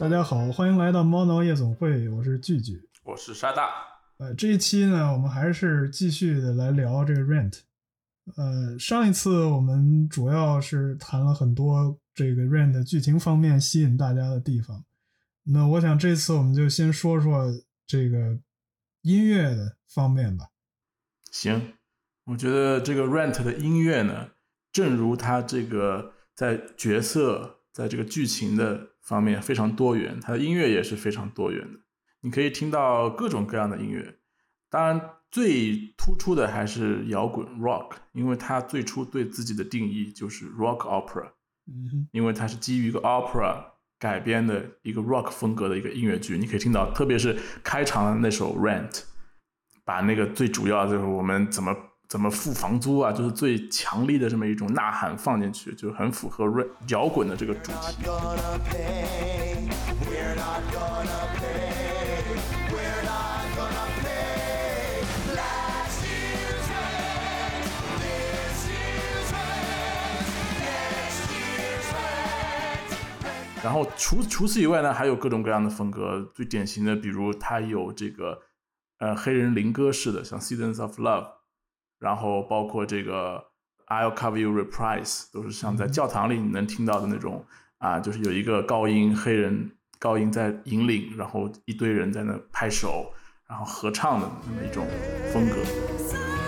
大家好，欢迎来到猫挠夜总会，我是聚聚。我是沙大。呃，这一期呢，我们还是继续的来聊这个 Rent。呃，上一次我们主要是谈了很多这个 Rent 剧情方面吸引大家的地方。那我想这次我们就先说说这个音乐的方面吧。行，我觉得这个 Rent 的音乐呢，正如它这个在角色在这个剧情的方面非常多元，它的音乐也是非常多元的。你可以听到各种各样的音乐，当然最突出的还是摇滚 Rock，因为它最初对自己的定义就是 Rock Opera，嗯因为它是基于一个 Opera 改编的一个 Rock 风格的一个音乐剧。你可以听到，特别是开场的那首 Rent，把那个最主要就是我们怎么怎么付房租啊，就是最强力的这么一种呐喊放进去，就很符合摇滚的这个主题。然后除除此以外呢，还有各种各样的风格。最典型的，比如它有这个呃黑人灵歌式的，像《Seasons of Love》，然后包括这个《I'll Cover You Reprise》，都是像在教堂里你能听到的那种啊，就是有一个高音黑人高音在引领，然后一堆人在那拍手，然后合唱的那么一种风格。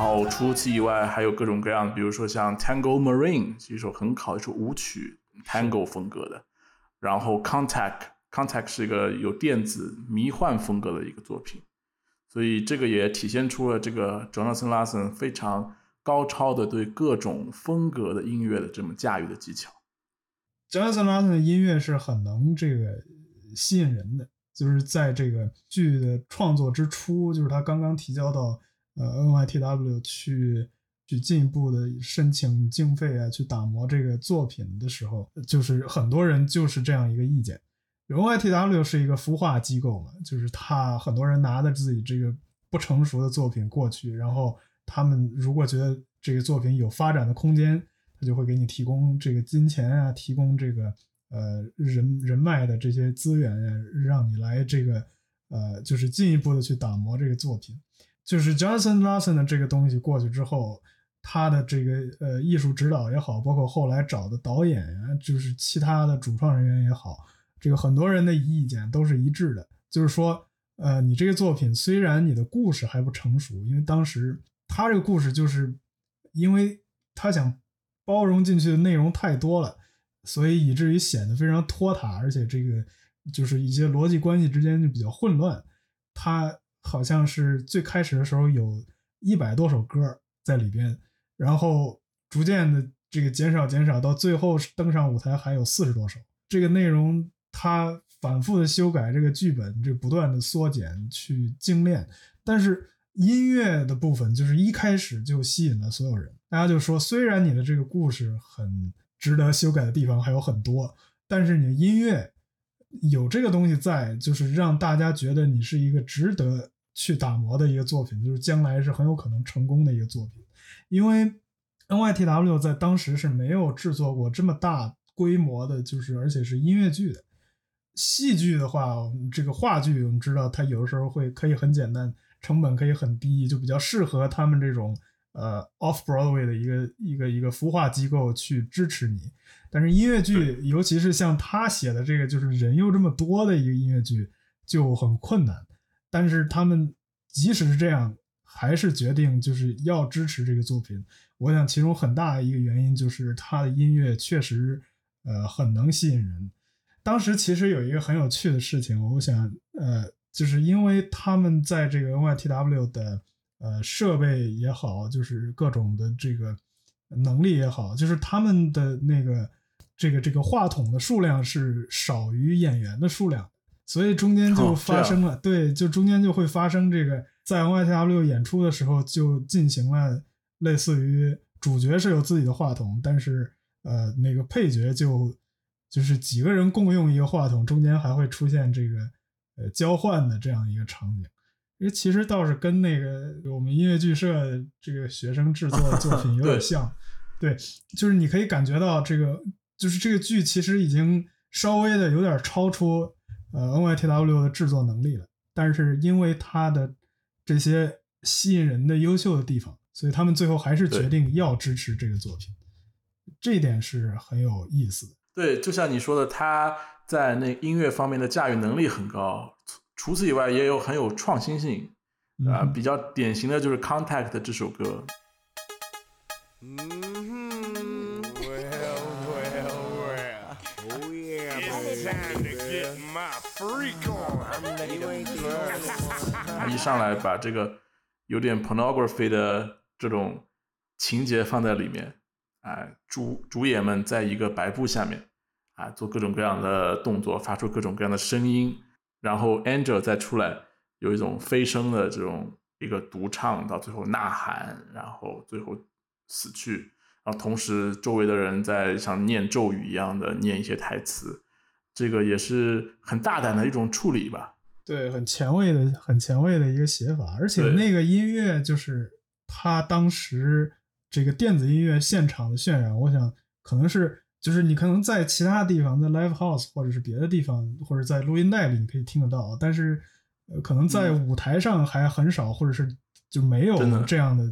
然后除此以外，还有各种各样，比如说像《Tango Marine》是一首很好的一首舞曲，Tango 风格的。然后《Contact》，Contact 是一个有电子迷幻风格的一个作品，所以这个也体现出了这个 Jonathan Larson 非常高超的对各种风格的音乐的这么驾驭的技巧。Jonathan Larson 的音乐是很能这个吸引人的，就是在这个剧的创作之初，就是他刚刚提交到呃 NYTW 去去进一步的申请经费啊，去打磨这个作品的时候，就是很多人就是这样一个意见。NYTW 是一个孵化机构嘛，就是他很多人拿着自己这个不成熟的作品过去，然后他们如果觉得这个作品有发展的空间，他就会给你提供这个金钱啊，提供这个呃人人脉的这些资源啊，让你来这个呃就是进一步的去打磨这个作品。就是 Johnson Lawson 的这个东西过去之后，他的这个呃艺术指导也好，包括后来找的导演呀、就是其他的主创人员也好，这个很多人的意见都是一致的，就是说，呃，你这个作品虽然你的故事还不成熟，因为当时他这个故事就是因为他想包容进去的内容太多了，所以以至于显得非常拖沓，而且这个就是一些逻辑关系之间就比较混乱。他好像是最开始的时候有一百多首歌在里边，然后逐渐的这个减少减少，到最后登上舞台还有四十多首。这个内容他反复的修改这个剧本，这不断的缩减去精炼，但是音乐的部分就是一开始就吸引了所有人。大家就说，虽然你的这个故事很值得修改的地方还有很多，但是你的音乐有这个东西在，就是让大家觉得你是一个值得去打磨的一个作品，就是将来是很有可能成功的一个作品。因为 NYTW 在当时是没有制作过这么大规模的，就是而且是音乐剧的。戏剧的话，这个话剧我们知道它有的时候会可以很简单，成本可以很低，就比较适合他们这种呃 off Broadway 的一个一个一个孵化机构去支持你。但是音乐剧，尤其是像他写的这个，就是人又这么多的一个音乐剧，就很困难。但是他们即使是这样，还是决定就是要支持这个作品。我想其中很大一个原因就是他的音乐确实呃很能吸引人。当时其实有一个很有趣的事情，我想呃，就是因为他们在这个 NYTW 的呃设备也好，就是各种的这个能力也好，就是他们的那个这个这个话筒的数量是少于演员的数量，所以中间就哦发生了，对，就中间就会发生这个在 NYTW 演出的时候就进行了类似于主角是有自己的话筒，但是呃那个配角就就是几个人共用一个话筒，中间还会出现这个呃交换的这样一个场景。因为其实倒是跟那个我们音乐剧社这个学生制作的作品有点 对像，对，就是你可以感觉到这个，就是这个剧其实已经稍微的有点超出呃 NYTW 的制作能力了，但是因为它的这些吸引人的优秀的地方，所以他们最后还是决定要支持这个作品，这一点是很有意思的。对，就像你说的，他在那音乐方面的驾驭能力很高，除除此以外也有很有创新性啊、嗯比较典型的就是《Contact》这首歌，Mm-hmm. Freak on，一上来把这个有点 pornography 的这种情节放在里面，啊、主主演们在一个白布下面啊、做各种各样的动作，发出各种各样的声音，然后 Angel 再出来有一种飞升的这种一个独唱，到最后呐喊，然后最后死去，然后同时周围的人在像念咒语一样的念一些台词，这个也是很大胆的一种处理吧。对，很前卫的、很前卫的一个写法，而且那个音乐就是他当时这个电子音乐现场的渲染，我想可能是就是你可能在其他地方，在 live house 或者是别的地方，或者在录音带里你可以听得到，但是呃，可能在舞台上还很少，或者是就没有这样的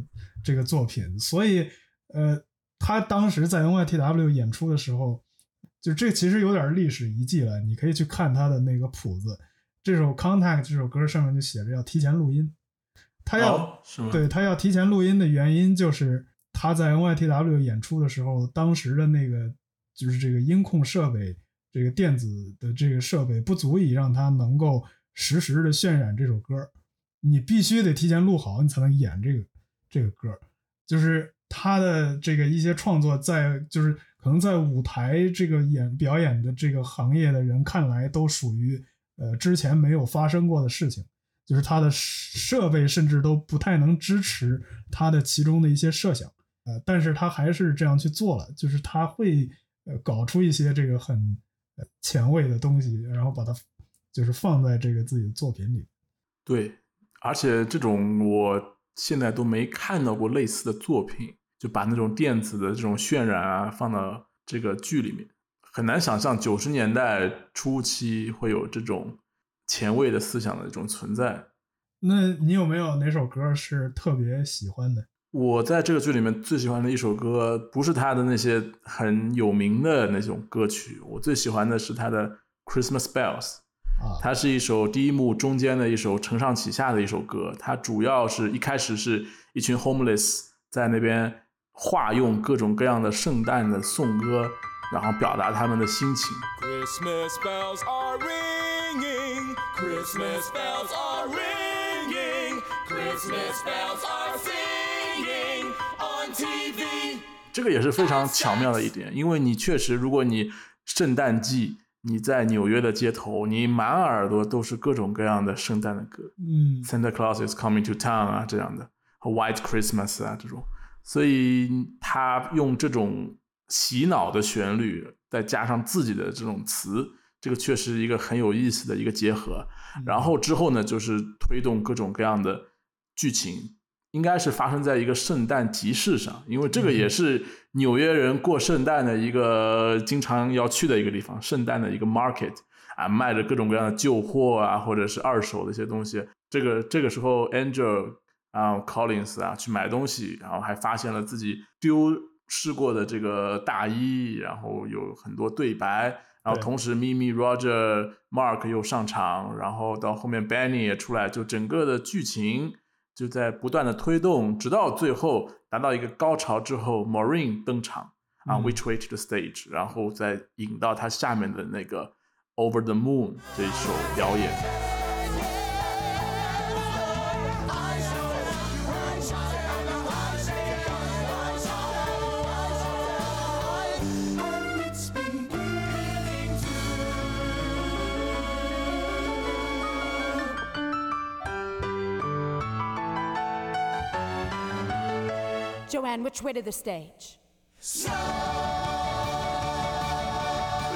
这个作品，所以呃，他当时在 NYTW 演出的时候，就这其实有点历史遗迹了，你可以去看他的那个谱子。这首《Contact》这首歌上面就写着要提前录音，他要、哦，是吗？对他要提前录音的原因就是他在 NYTW 演出的时候，当时的那个就是这个音控设备，这个电子的这个设备不足以让他能够实时的渲染这首歌，你必须得提前录好，你才能演这个这个歌。就是他的这个一些创作在，就是可能在舞台这个演表演的这个行业的人看来，都属于呃之前没有发生过的事情。就是他的设备甚至都不太能支持他的其中的一些设想，呃，但是他还是这样去做了，就是他会呃搞出一些这个很前卫的东西，然后把它就是放在这个自己的作品里。对，而且这种我现在都没看到过类似的作品，就把那种电子的这种渲染啊放到这个剧里面，很难想象九十年代初期会有这种前卫的思想的这种存在。那你有没有哪首歌是特别喜欢的？我在这个剧里面最喜欢的一首歌，不是他的那些很有名的那种歌曲，我最喜欢的是他的《Christmas Bells》。啊，它是一首第一幕中间的一首承上启下的一首歌，它主要是一开始是一群 homeless 在那边化用各种各样的圣诞的颂歌，然后表达他们的心情。Christmas bells are ringing. Christmas bells are ringing. Christmas bells are singing on TV. 这个也是非常巧妙的一点，因为你确实，如果你圣诞季你在纽约的街头，你满耳朵都是各种各样的圣诞的歌，嗯 Santa Claus is coming to town 啊这样的，和 White Christmas 啊这种，所以他用这种洗脑的旋律，再加上自己的这种词，这个确实一个很有意思的一个结合。然后之后呢，就是推动各种各样的剧情，应该是发生在一个圣诞集市上，因为这个也是纽约人过圣诞的一个经常要去的一个地方，圣诞的一个 market 啊，卖着各种各样的旧货啊，或者是二手的一些东西。这个这个时候，Angel 啊，Collins 啊去买东西，然后还发现了自己丢失过的这个大衣，然后有很多对白。然后同时，Mimi、Roger、Mark 又上场，然后到后面 Benny 也出来，就整个的剧情就在不断的推动，直到最后达到一个高潮之后，Maureen 登场啊、嗯 w h i c h Way to the Stage，然后再引到他下面的那个 Over the Moon 这一首表演。Way to the stage? 所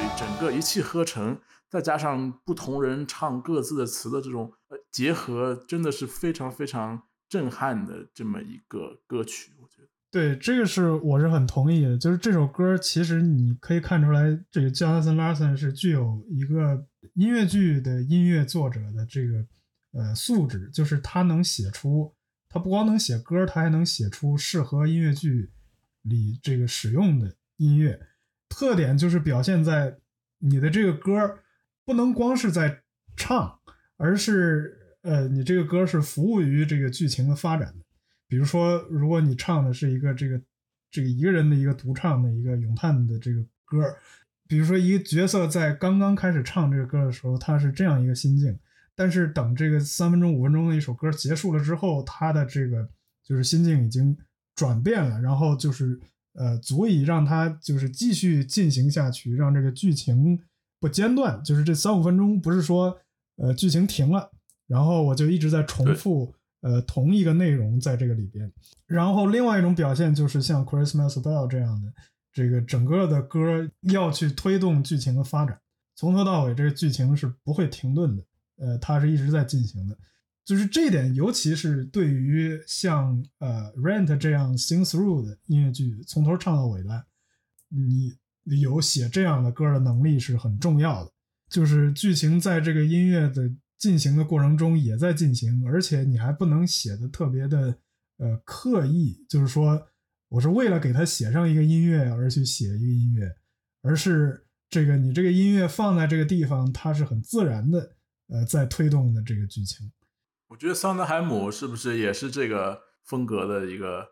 以整个一气呵成，再加上不同人唱各自的词的这种呃结合，真的是非常非常震撼的这么一个歌曲，我觉得。对，这个是我是很同意的。就是这首歌，其实你可以看出来，这个 Jonathan Larson 是具有一个音乐剧的音乐作者的这个呃素质，就是他能写出，他不光能写歌，他还能写出适合音乐剧里这个使用的音乐。特点就是表现在你的这个歌不能光是在唱，而是呃，你这个歌是服务于这个剧情的发展的。比如说，如果你唱的是一个这个这个一个人的一个独唱的一个咏叹的这个歌，比如说一个角色在刚刚开始唱这个歌的时候，他是这样一个心境，但是等这个三分钟五分钟的一首歌结束了之后，他的这个就是心境已经转变了，然后就是呃，足以让他就是继续进行下去，让这个剧情不间断，就是这三五分钟不是说呃剧情停了，然后我就一直在重复。呃，同一个内容在这个里边，然后另外一种表现就是像 Christmas Bell 这样的，这个整个的歌要去推动剧情的发展，从头到尾这个剧情是不会停顿的，呃，它是一直在进行的，就是这一点，尤其是对于像呃 Rent 这样 Sing Through 的音乐剧，从头唱到尾的，你有写这样的歌的能力是很重要的，就是剧情在这个音乐的。进行的过程中也在进行，而且你还不能写的特别的呃刻意，就是说我是为了给他写上一个音乐而去写一个音乐，而是这个你这个音乐放在这个地方，它是很自然的呃在推动的这个剧情。我觉得桑德海姆是不是也是这个风格的一个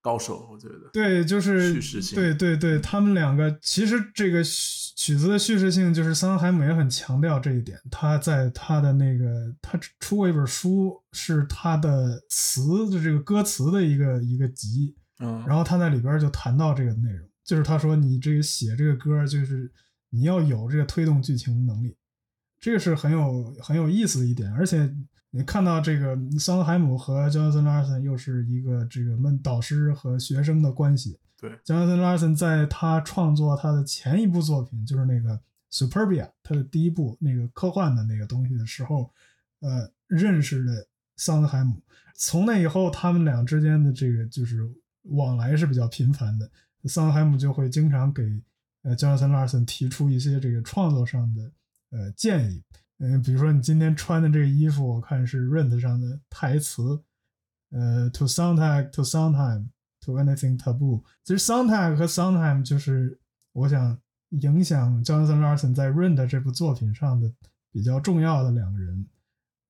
高手？我觉得对，就是叙事性对对对，他们两个其实这个曲子的叙事性，就是桑德海姆也很强调这一点。他在他的那个，他出过一本书，是他的词的这个歌词的一个一个集，嗯，然后他在里边就谈到这个内容，就是他说你这个写这个歌，就是你要有这个推动剧情的能力，这个是很有很有意思的一点。而且你看到这个桑德海姆和 Jonathan Larson 又是一个这个们导师和学生的关系。对，Jonathan Larson 在他创作他的前一部作品，就是那个 Superbia，他的第一部那个科幻的那个东西的时候，呃，认识了桑德海姆。从那以后，他们俩之间的这个就是往来是比较频繁的。桑德海姆就会经常给呃 Jonathan Larson 提出一些这个创作上的呃建议。嗯、比如说你今天穿的这个衣服，我看是 Rent 上的台词，呃，To soundtrack to soundtime。To anything taboo，其实 Soundtrack 和 Soundtime 就是我想影响 Jonathan Larson 在《Rent》这部作品上的比较重要的两个人，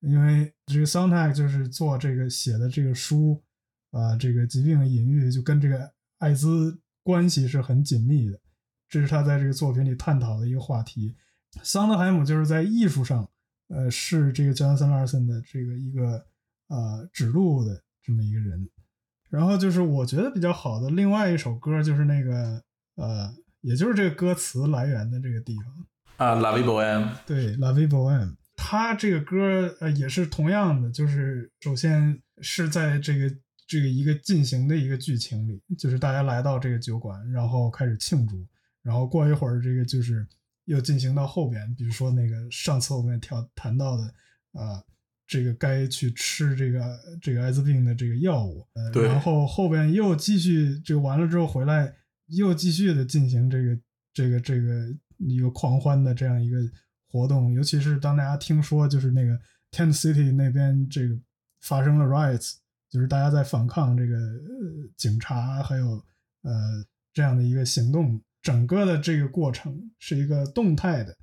因为这个 Soundtrack 就是做这个写的这个书啊，这个疾病的隐喻就跟这个艾滋关系是很紧密的，这是他在这个作品里探讨的一个话题。桑德海姆就是在艺术上，呃，是这个 Jonathan Larson 的这个一个呃指路的这么一个人。然后就是我觉得比较好的另外一首歌，就是那个呃，也就是这个歌词来源的这个地方，啊，La Vie Boheme，对，La Vie Boheme，它这个歌呃也是同样的，就是首先是在这个这个一个进行的一个剧情里，就是大家来到这个酒馆，然后开始庆祝，然后过一会儿这个就是又进行到后边，比如说那个上次我们也调谈到的啊。这个该去吃这个这个艾滋病的这个药物，呃，对然后后边又继续这个完了之后回来，又继续的进行这个这个这个一个狂欢的这样一个活动，尤其是当大家听说就是那个 Tent City 那边这个发生了 riots，就是大家在反抗这个呃警察还有呃这样的一个行动，整个的这个过程是一个动态的。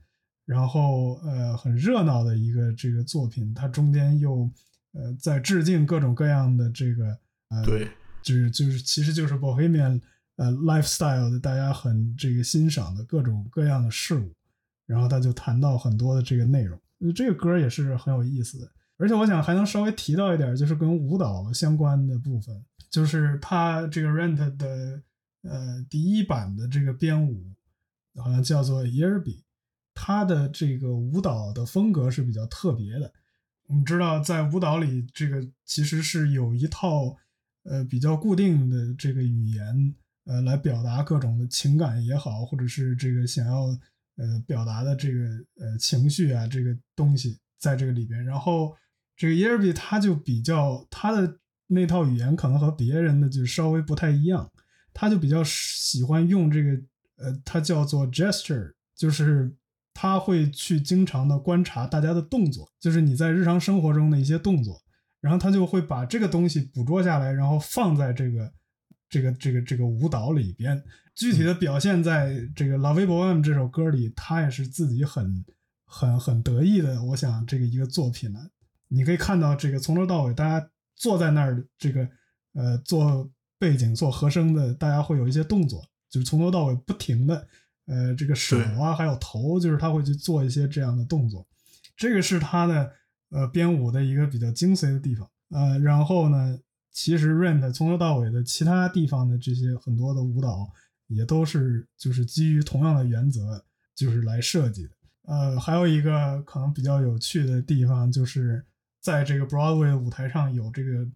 然后呃很热闹的一个这个作品，它中间又呃在致敬各种各样的这个呃对，就是就是其实就是 Bohemian 呃 lifestyle 的大家很这个欣赏的各种各样的事物，然后他就谈到很多的这个内容，呃这个歌也是很有意思的，而且我想还能稍微提到一点，就是跟舞蹈相关的部分，就是他这个 Rent 的呃第一版的这个编舞好像叫做 Yerby。他的这个舞蹈的风格是比较特别的。我们知道，在舞蹈里，这个其实是有一套呃比较固定的这个语言，呃，来表达各种的情感也好，或者是这个想要呃表达的这个呃情绪啊这个东西在这个里边。然后这个耶尔比他就比较他的那套语言可能和别人的就稍微不太一样，他就比较喜欢用这个呃，它叫做 gesture，就是他会去经常的观察大家的动作，就是你在日常生活中的一些动作，然后他就会把这个东西捕捉下来，然后放在这个这个这个这个舞蹈里边。具体的表现在这个《La v i b o m》这首歌里，他也是自己很很很得意的。我想这个一个作品呢，你可以看到这个从头到尾，大家坐在那儿，这个呃做背景做和声的，大家会有一些动作，就是从头到尾不停的，呃，这个手啊还有头，就是他会去做一些这样的动作。这个是他的呃编舞的一个比较精髓的地方。呃，然后呢，其实 Rent 从头到尾的其他地方的这些很多的舞蹈。也都是就是基于同样的原则，就是来设计的。呃，还有一个可能比较有趣的地方，就是在这个 Broadway 舞台上有这个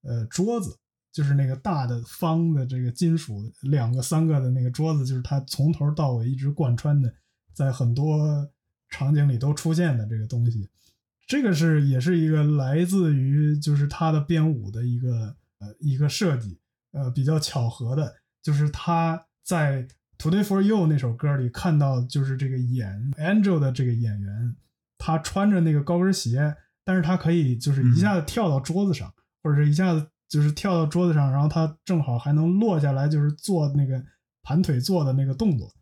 呃桌子，就是那个大的方的这个金属两个三个的那个桌子，就是它从头到尾一直贯穿的，在很多场景里都出现的这个东西。这个是也是一个来自于就是他的编舞的一个呃一个设计，呃比较巧合的，就是他。在《Today for You》那首歌里看到，就是这个演 Angel 的这个演员，他穿着那个高跟鞋，但是他可以就是一下子跳到桌子上，或者是一下子就是跳到桌子上，然后他正好还能落下来，就是做那个盘腿坐的那个动作，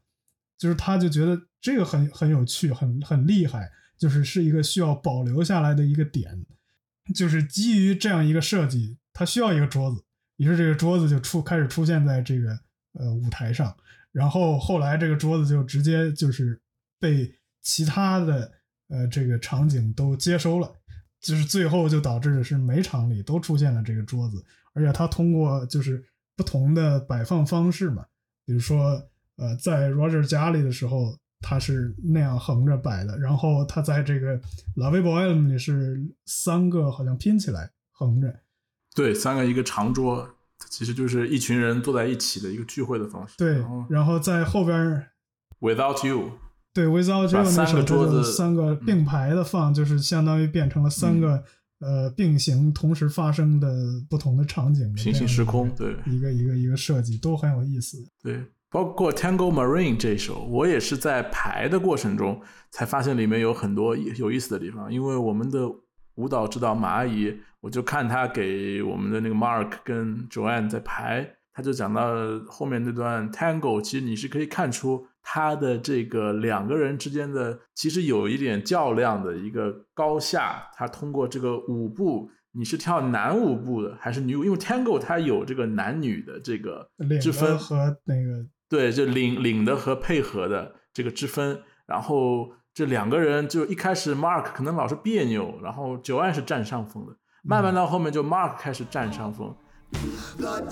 就是他就觉得这个很很有趣，很很厉害，就是是一个需要保留下来的一个点，就是基于这样一个设计，他需要一个桌子，于是这个桌子就出开始出现在这个。呃，舞台上，然后后来这个桌子就直接就是被其他的呃这个场景都接收了，就是最后就导致的是每场里都出现了这个桌子，而且它通过就是不同的摆放方式嘛，比如说呃在 Roger 家里的时候，他是那样横着摆的，然后他在这个 La v i Bohème 里是三个好像拼起来横着，对，三个一个长桌。其实就是一群人坐在一起的一个聚会的方式。对，然后在后边 Without You，对，Without You 那三个桌子三个并排的放，就是相当于变成了三个呃并行同时发生的不同的场景，平行时空，对，一个一个一个设计都很有意思。对，包括 Tango Marine 这首，我也是在排的过程中才发现里面有很多有意思的地方，因为我们的舞蹈指导马阿姨。我就看她给我们的那个 Mark 跟 Joanne 在排，她就讲到后面那段 Tango，其实你是可以看出他的这个两个人之间的其实有一点较量的一个高下。他通过这个舞步，你是跳男舞步的还是女舞？因为 Tango 它有这个男女的这个之分和那个对，就领领的和配合的这个之分。然后这两个人就一开始 Mark 可能老是别扭，然后 Joanne 是占上风的。慢慢到后面，就 Mark 开始占上风。The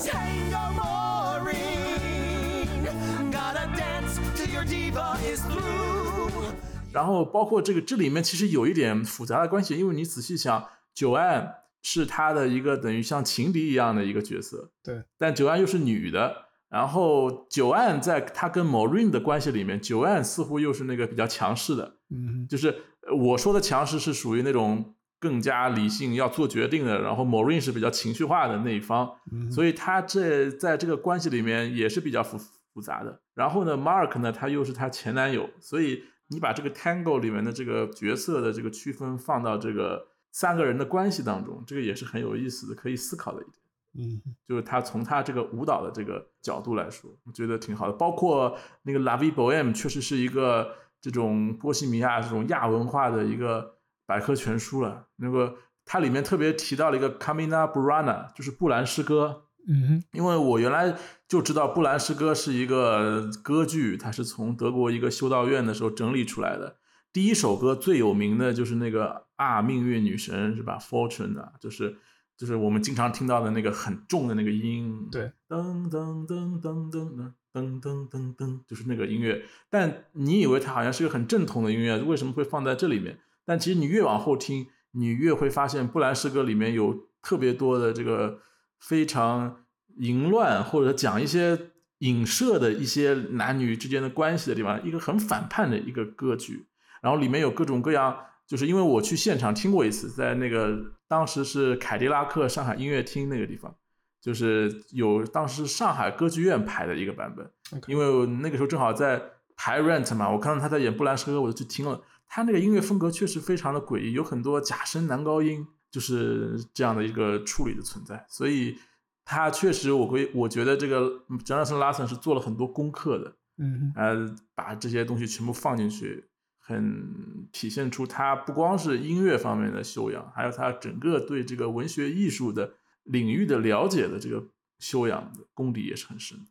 然后包括这个这里面其实有一点复杂的关系，因为你仔细想，九安是他的一个等于像情敌一样的一个角色，对，但九安又是女的。然后九安在他跟 Maureen 的关系里面，九安似乎又是那个比较强势的，嗯，就是呃我说的强势是属于那种更加理性要做决定的，然后 Maureen 是比较情绪化的那一方，嗯所以他这在这个关系里面也是比较复复杂的。然后呢，Mark 呢，他又是他前男友，所以你把这个 Tango 里面的这个角色的这个区分放到这个三个人的关系当中，这个也是很有意思的，可以思考的一点。嗯，就是他从他这个舞蹈的这个角度来说，我觉得挺好的。包括那个 La Vie Bohème 确实是一个这种波西米亚这种亚文化的一个百科全书了。那个它里面特别提到了一个 Camina Burana，就是布兰诗歌。嗯哼，因为我原来就知道布兰诗歌是一个歌剧，它是从德国一个修道院的时候整理出来的。第一首歌最有名的就是那个啊，命运女神是吧？Fortune 啊，就是就是我们经常听到的那个很重的那个音，对，噔噔噔噔噔噔噔噔噔噔，就是那个音乐。但你以为它好像是个很正统的音乐，为什么会放在这里面？但其实你越往后听，你越会发现布兰诗歌里面有特别多的这个非常淫乱或者讲一些影射的一些男女之间的关系的地方，一个很反叛的一个歌剧。然后里面有各种各样，就是因为我去现场听过一次，在那个当时是凯迪拉克上海音乐厅那个地方，就是有当时是上海歌剧院排的一个版本。因为那个时候正好在排 Rent 嘛，我看到他在演布兰诗歌，我就去听了。他那个音乐风格确实非常的诡异，有很多假声男高音，就是这样的一个处理的存在。所以他确实，我会我觉得这个 Jonathan Larson 是做了很多功课的，嗯呃，把这些东西全部放进去，很体现出他不光是音乐方面的修养，还有他整个对这个文学艺术的领域的了解的这个修养的功底也是很深的。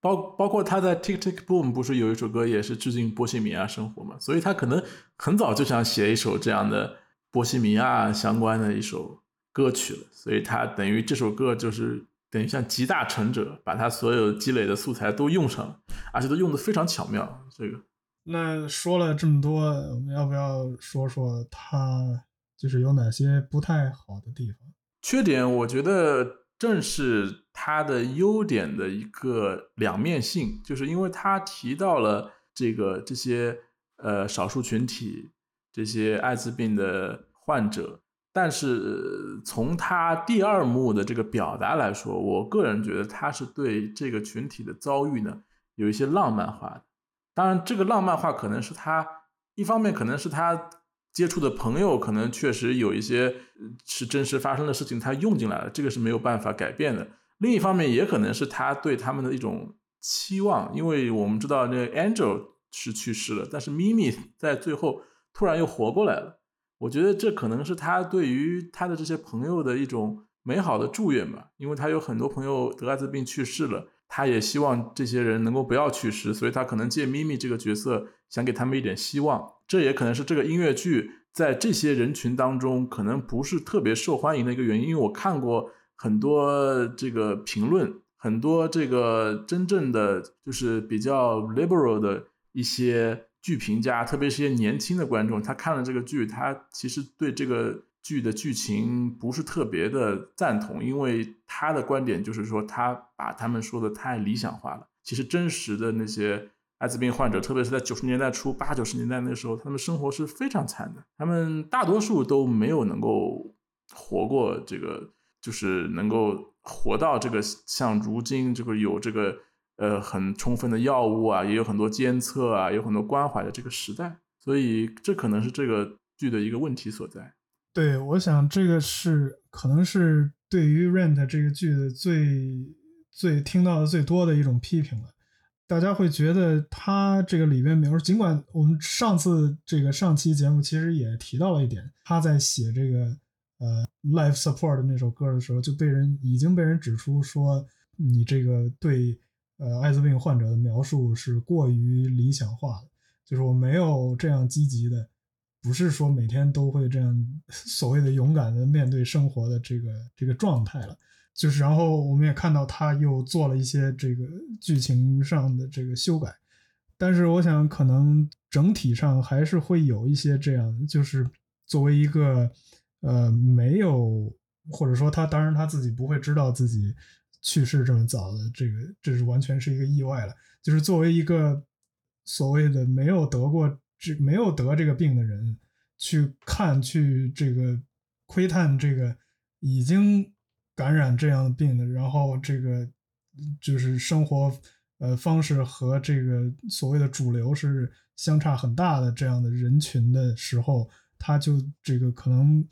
包包括他在 Tick Tick Boom 不是有一首歌也是致敬波西米亚生活嘛，所以他可能很早就想写一首这样的波西米亚相关的一首歌曲了，所以他等于这首歌就是等于像集大成者，把他所有积累的素材都用上了，而且都用的非常巧妙。这个那说了这么多，我们要不要说说他就是有哪些不太好的地方？缺点，我觉得正是他的优点的一个两面性，就是因为他提到了这个这些呃少数群体，这些艾滋病的患者，但是从他第二幕的这个表达来说，我个人觉得他是对这个群体的遭遇呢有一些浪漫化。当然，这个浪漫化可能是他一方面可能是他接触的朋友可能确实有一些是真实发生的事情，他用进来了，这个是没有办法改变的。另一方面，也可能是他对他们的一种期望，因为我们知道那 Angel 是去世了，但是咪咪在最后突然又活过来了。我觉得这可能是他对于他的这些朋友的一种美好的祝愿吧，因为他有很多朋友得艾滋病去世了，他也希望这些人能够不要去世，所以他可能借咪咪这个角色想给他们一点希望。这也可能是这个音乐剧在这些人群当中可能不是特别受欢迎的一个原因，因为我看过很多这个评论，很多这个真正的就是比较 liberal 的一些剧评家，特别是一些年轻的观众，他看了这个剧，他其实对这个剧的剧情不是特别的赞同，因为他的观点就是说，他把他们说的太理想化了。其实真实的那些艾滋病患者，特别是在九十年代初、八九十年代那时候，他们生活是非常惨的，他们大多数都没有能够活过这个，就是能够活到这个像如今这个有这个呃很充分的药物啊，也有很多监测啊，有很多关怀的这个时代，所以这可能是这个剧的一个问题所在。对，我想这个是可能是对于《Rent》这个剧的最最听到的最多的一种批评了。大家会觉得他这个里边描述，尽管我们上次这个上期节目其实也提到了一点，他在写这个呃《Life Support》那首歌的时候，就被人已经被人指出说你这个对呃艾滋病患者的描述是过于理想化的，就是我没有这样积极的。不是说每天都会这样 所谓的勇敢的面对生活的这个这个状态了，就是然后我们也看到他又做了一些这个剧情上的这个修改，但是我想可能整体上还是会有一些这样，就是作为一个呃没有或者说他当然他自己不会知道自己去世这么早的这个这是完全是一个意外了，就是作为一个所谓的没有得过。这没有得这个病的人去看去这个窥探这个已经感染这样的病的，然后这个就是生活呃方式和这个所谓的主流是相差很大的这样的人群的时候，他就这个可能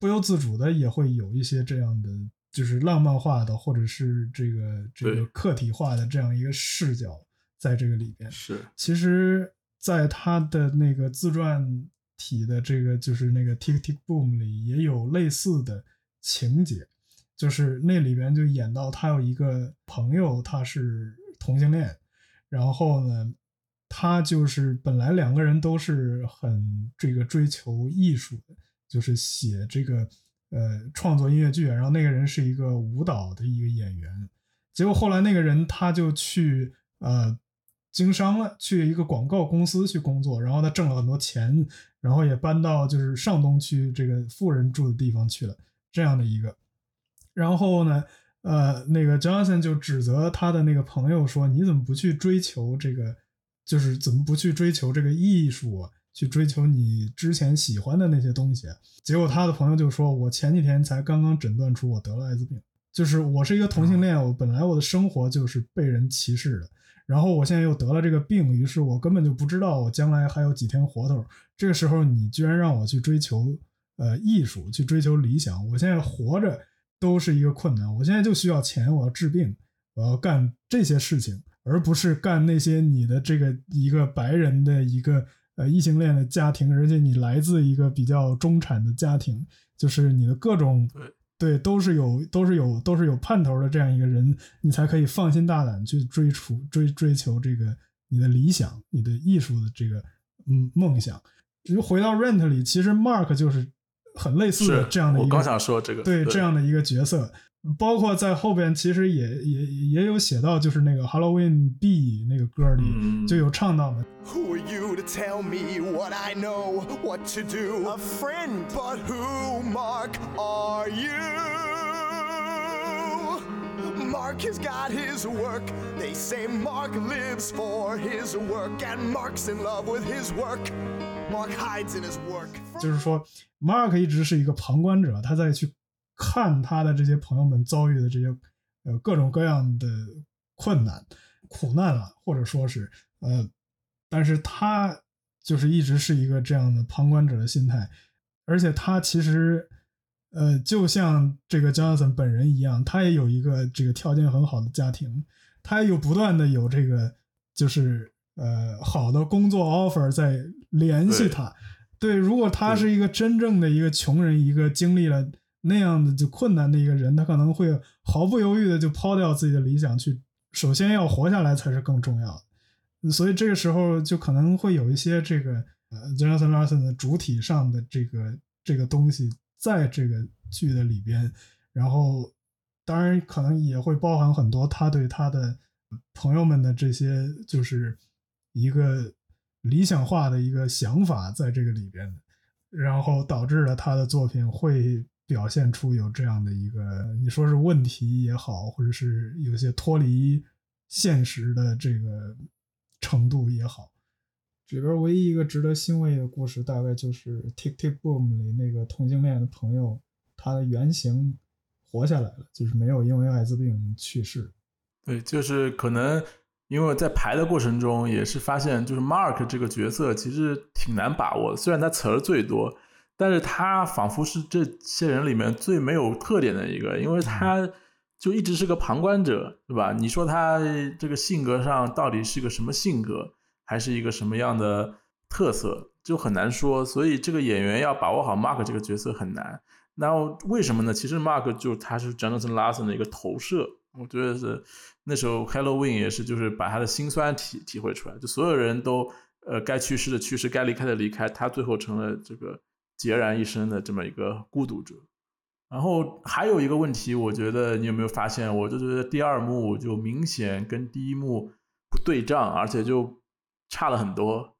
不由自主的也会有一些这样的就是浪漫化的或者是这个这个客体化的这样一个视角在这个里边。是，其实，在他的那个自传体的这个就是那个 Tick Tick Boom 里也有类似的情节，就是那里边就演到他有一个朋友，他是同性恋，然后呢，他就是本来两个人都是很这个追求艺术的，就是写这个呃创作音乐剧，然后那个人是一个舞蹈的一个演员，结果后来那个人他就去呃经商了，去一个广告公司去工作，然后他挣了很多钱，然后也搬到就是上东区这个富人住的地方去了，这样的一个。然后呢，呃，那个 Johnson 就指责他的那个朋友说：“你怎么不去追求这个？就是怎么不去追求这个艺术啊？去追求你之前喜欢的那些东西？”结果他的朋友就说：“我前几天才刚刚诊断出我得了艾滋病，就是我是一个同性恋，我本来我的生活就是被人歧视的，然后我现在又得了这个病，于是我根本就不知道我将来还有几天活头。这个时候你居然让我去追求呃艺术，去追求理想，我现在活着。”都是一个困难。我现在就需要钱，我要治病，我要干这些事情，而不是干那些你的这个一个白人的一个呃异性恋的家庭，而且你来自一个比较中产的家庭，就是你的各种对都是有都是有都是有盼头的这样一个人，你才可以放心大胆去追逐追追求这个你的理想，你的艺术的这个嗯梦想。就回到 Rent 里，其实 Mark 就是。很类似的这样的一个，我刚想说这个，对这样的一个角色，包括在后边其实也也也有写到，就是那个 Halloween B 那个歌里就有唱到的。 Who are you to tell me what I know, what to do? A friend. But who, Mark, are you? Mark has got his work. They say Mark lives for his work, and Mark's in love with his work. Mark hides in his work. 就是说，Mark 一直是一个旁观者，他在去 看他的这些朋友们遭遇的这些呃各种各样的困难、苦难了，或者说是呃，但是他就是一直是一个这样的旁观者的心态，而且他其实呃，就像这个 Johnson 本人一样，他也有一个这个条件很好的家庭，他也有不断的有这个就是呃好的工作 offer 在联系他。对，如果他是一个真正的一个穷人，一个经历了那样的就困难的一个人，他可能会毫不犹豫的就抛掉自己的理想去，首先要活下来才是更重要的。所以这个时候就可能会有一些这个呃 Jonathan Larson 的主体上的这个这个东西在这个剧的里边，然后当然可能也会包含很多他对他的朋友们的这些就是一个。理想化的一个想法在这个里边，然后导致了他的作品会表现出有这样的一个，你说是问题也好，或者是有些脱离现实的这个程度也好。里边唯一一个值得欣慰的故事，大概就是《Tick Tick Boom》里那个同性恋的朋友，他的原型活下来了，就是没有因为艾滋病去世。对，就是可能。因为在排的过程中，也是发现，就是 Mark 这个角色其实挺难把握的。虽然他词儿最多，但是他仿佛是这些人里面最没有特点的一个，因为他就一直是个旁观者，对吧？你说他这个性格上到底是个什么性格，还是一个什么样的特色，就很难说。所以这个演员要把握好 Mark 这个角色很难。那为什么呢？其实 Mark 就他是 Jonathan Larson 的一个投射。我觉得是那时候 Halloween 也是，就是把他的心酸体体会出来。就所有人都呃该去世的去世，该离开的离开，他最后成了这个孑然一身的这么一个孤独者。然后还有一个问题，我觉得你有没有发现？我就觉得第二幕就明显跟第一幕不对仗，而且就差了很多。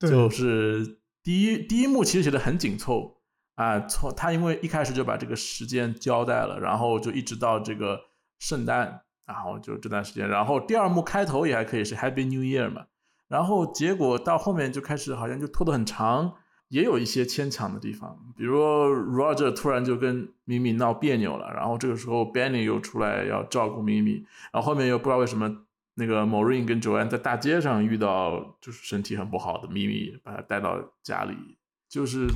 就是第一第一幕其实写的很紧凑啊，从他因为一开始就把这个时间交代了，然后就一直到这个。圣诞，然后就这段时间，然后第二幕开头也还可以是 Happy New Year 嘛，然后结果到后面就开始好像就拖得很长，也有一些牵强的地方，比如 Roger 突然就跟咪咪闹别扭了，然后这个时候 Benny 又出来要照顾咪咪，然后后面又不知道为什么那个 Maureen 跟 Joanne 在大街上遇到就是身体很不好的咪咪，把他带到家里，就是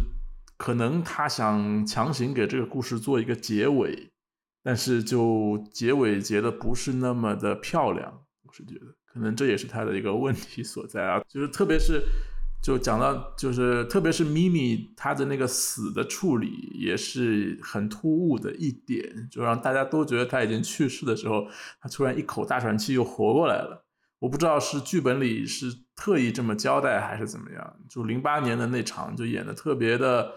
可能他想强行给这个故事做一个结尾。但是就结尾结的不是那么的漂亮，我是觉得可能这也是他的一个问题所在啊。就是特别是就讲到就是特别是咪咪他的那个死的处理也是很突兀的一点，就让大家都觉得他已经去世的时候，他突然一口大喘气又活过来了。我不知道是剧本里是特意这么交代还是怎么样。就零八年的那场就演的特别的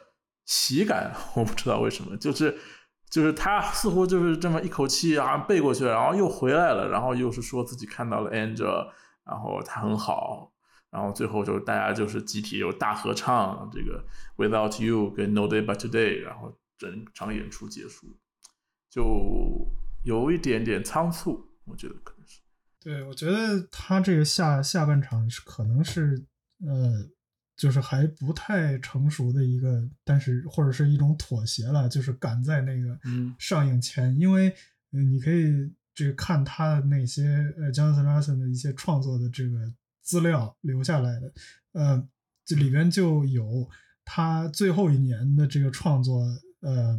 喜感，我不知道为什么，就是。就是他似乎就是这么一口气啊背过去了，然后又回来了，然后又是说自己看到了 Angel，然后他很好，然后最后就是大家就是集体有大合唱，这个 Without You 跟 No Day But Today，然后整场演出结束，就有一点点仓促，我觉得可能是。对，我觉得他这个下下半场是可能是呃，就是还不太成熟的一个，但是或者是一种妥协了，就是赶在那个嗯上映前，因为呃你可以这个看他的那些呃 Jonathan Larson 的一些创作的这个资料留下来的，呃，这里边就有他最后一年的这个创作，呃，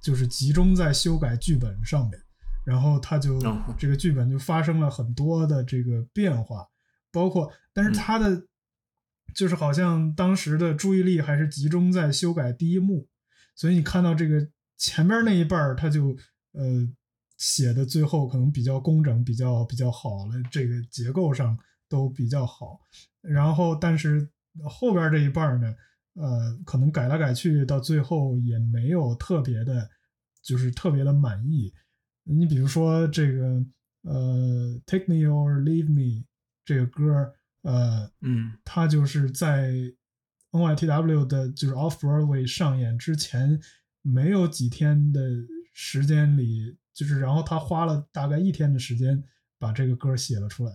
就是集中在修改剧本上面。然后他就嗯这个剧本就发生了很多的这个变化，包括，但是他的就是好像当时的注意力还是集中在修改第一幕，所以你看到这个前面那一半儿，他就呃写的最后可能比较工整，比较比较好了，这个结构上都比较好，然后但是后边这一半呢，呃，可能改来改去，到最后也没有特别的，就是特别的满意。你比如说这个呃，Take Me or Leave Me 这个歌，呃，嗯。它就是在 NYTW 的就是 Off Broadway 上演之前没有几天的时间里，就是然后他花了大概一天的时间把这个歌写了出来，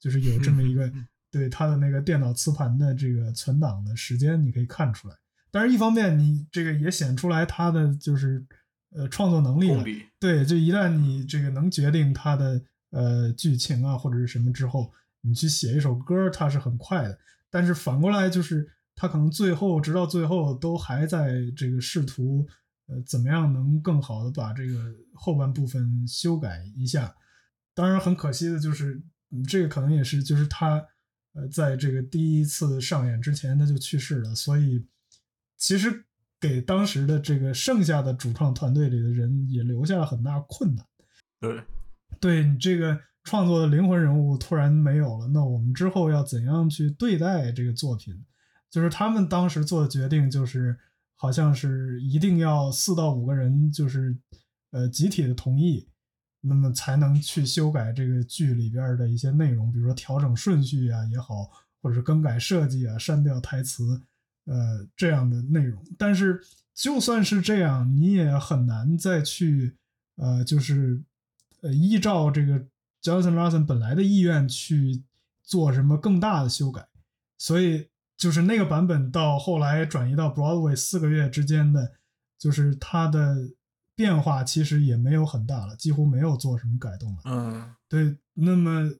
就是有这么一个对他的那个电脑磁盘的这个存档的时间，你可以看出来。但是，一方面你这个也显出来他的就是呃创作能力了对，就一旦你这个能决定它的呃剧情啊或者是什么之后，你去写一首歌，它是很快的。但是反过来就是，他可能最后直到最后都还在这个试图呃怎么样能更好的把这个后半部分修改一下。当然很可惜的就是，嗯这个可能也是就是他呃在这个第一次上演之前他就去世了，所以其实给当时的这个剩下的主创团队里的人也留下了很大困难。对，对你这个创作的灵魂人物突然没有了，那我们之后要怎样去对待这个作品？就是他们当时做的决定，就是好像是一定要四到五个人，就是呃集体的同意，那么才能去修改这个剧里边的一些内容，比如说调整顺序啊也好，或者是更改设计啊、删掉台词，呃这样的内容。但是就算是这样，你也很难再去呃就是呃依照这个 Jonathan Larson 本来的意愿去做什么更大的修改，所以就是那个版本到后来转移到 Broadway 四个月之间的，就是它的变化其实也没有很大了，几乎没有做什么改动了。嗯对，那么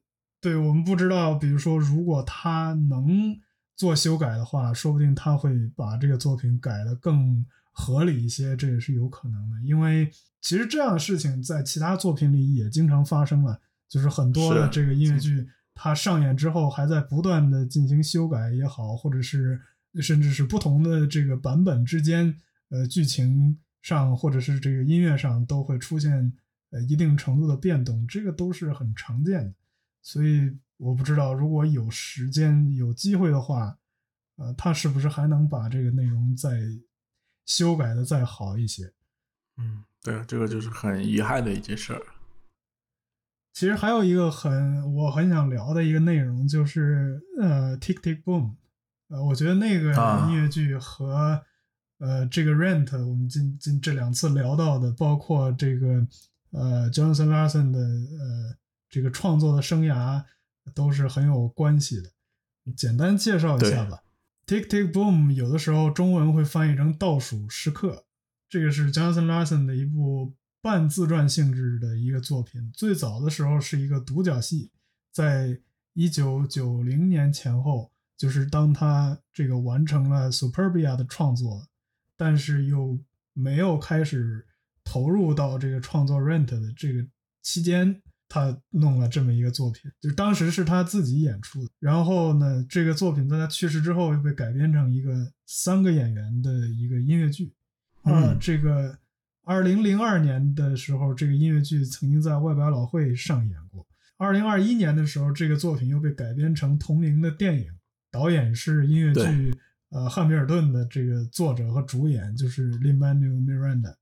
对我们不知道，比如说，如果他能做修改的话，说不定他会把这个作品改得更合理一些，这也是有可能的。因为其实这样的事情在其他作品里也经常发生了，就是很多的这个音乐剧，它上演之后还在不断的进行修改也好，或者是甚至是不同的这个版本之间，呃，剧情上或者是这个音乐上都会出现呃一定程度的变动，这个都是很常见的。所以我不知道，如果有时间有机会的话，呃，他是不是还能把这个内容再修改的再好一些？嗯，对，这个就是很遗憾的一件事儿。其实还有一个很我很想聊的一个内容，就是呃，Tick Tick Boom，呃，我觉得那个啊音乐剧和、呃这个 Rent，我们今今这两次聊到的，包括这个呃 Jonathan Larson 的呃这个创作的生涯，都是很有关系的。简单介绍一下吧。Tick Tick Boom 有的时候中文会翻译成倒数时刻，这个是 Johnson Larson 的一部半自传性质的一个作品。最早的时候是一个独角戏，在一九九零年前后，就是当他这个完成了 Superbia 的创作，但是又没有开始投入到这个创作 Rent 的这个期间，他弄了这么一个作品，就是当时是他自己演出的。然后呢，这个作品在他去世之后又被改编成一个三个演员的一个音乐剧。啊、嗯这个二零零二年的时候，这个音乐剧曾经在外百老汇上演过。二零二一年的时候，这个作品又被改编成同名的电影，导演是音乐剧对呃汉密尔顿的这个作者和主演，就是 l i m a n u Miranda。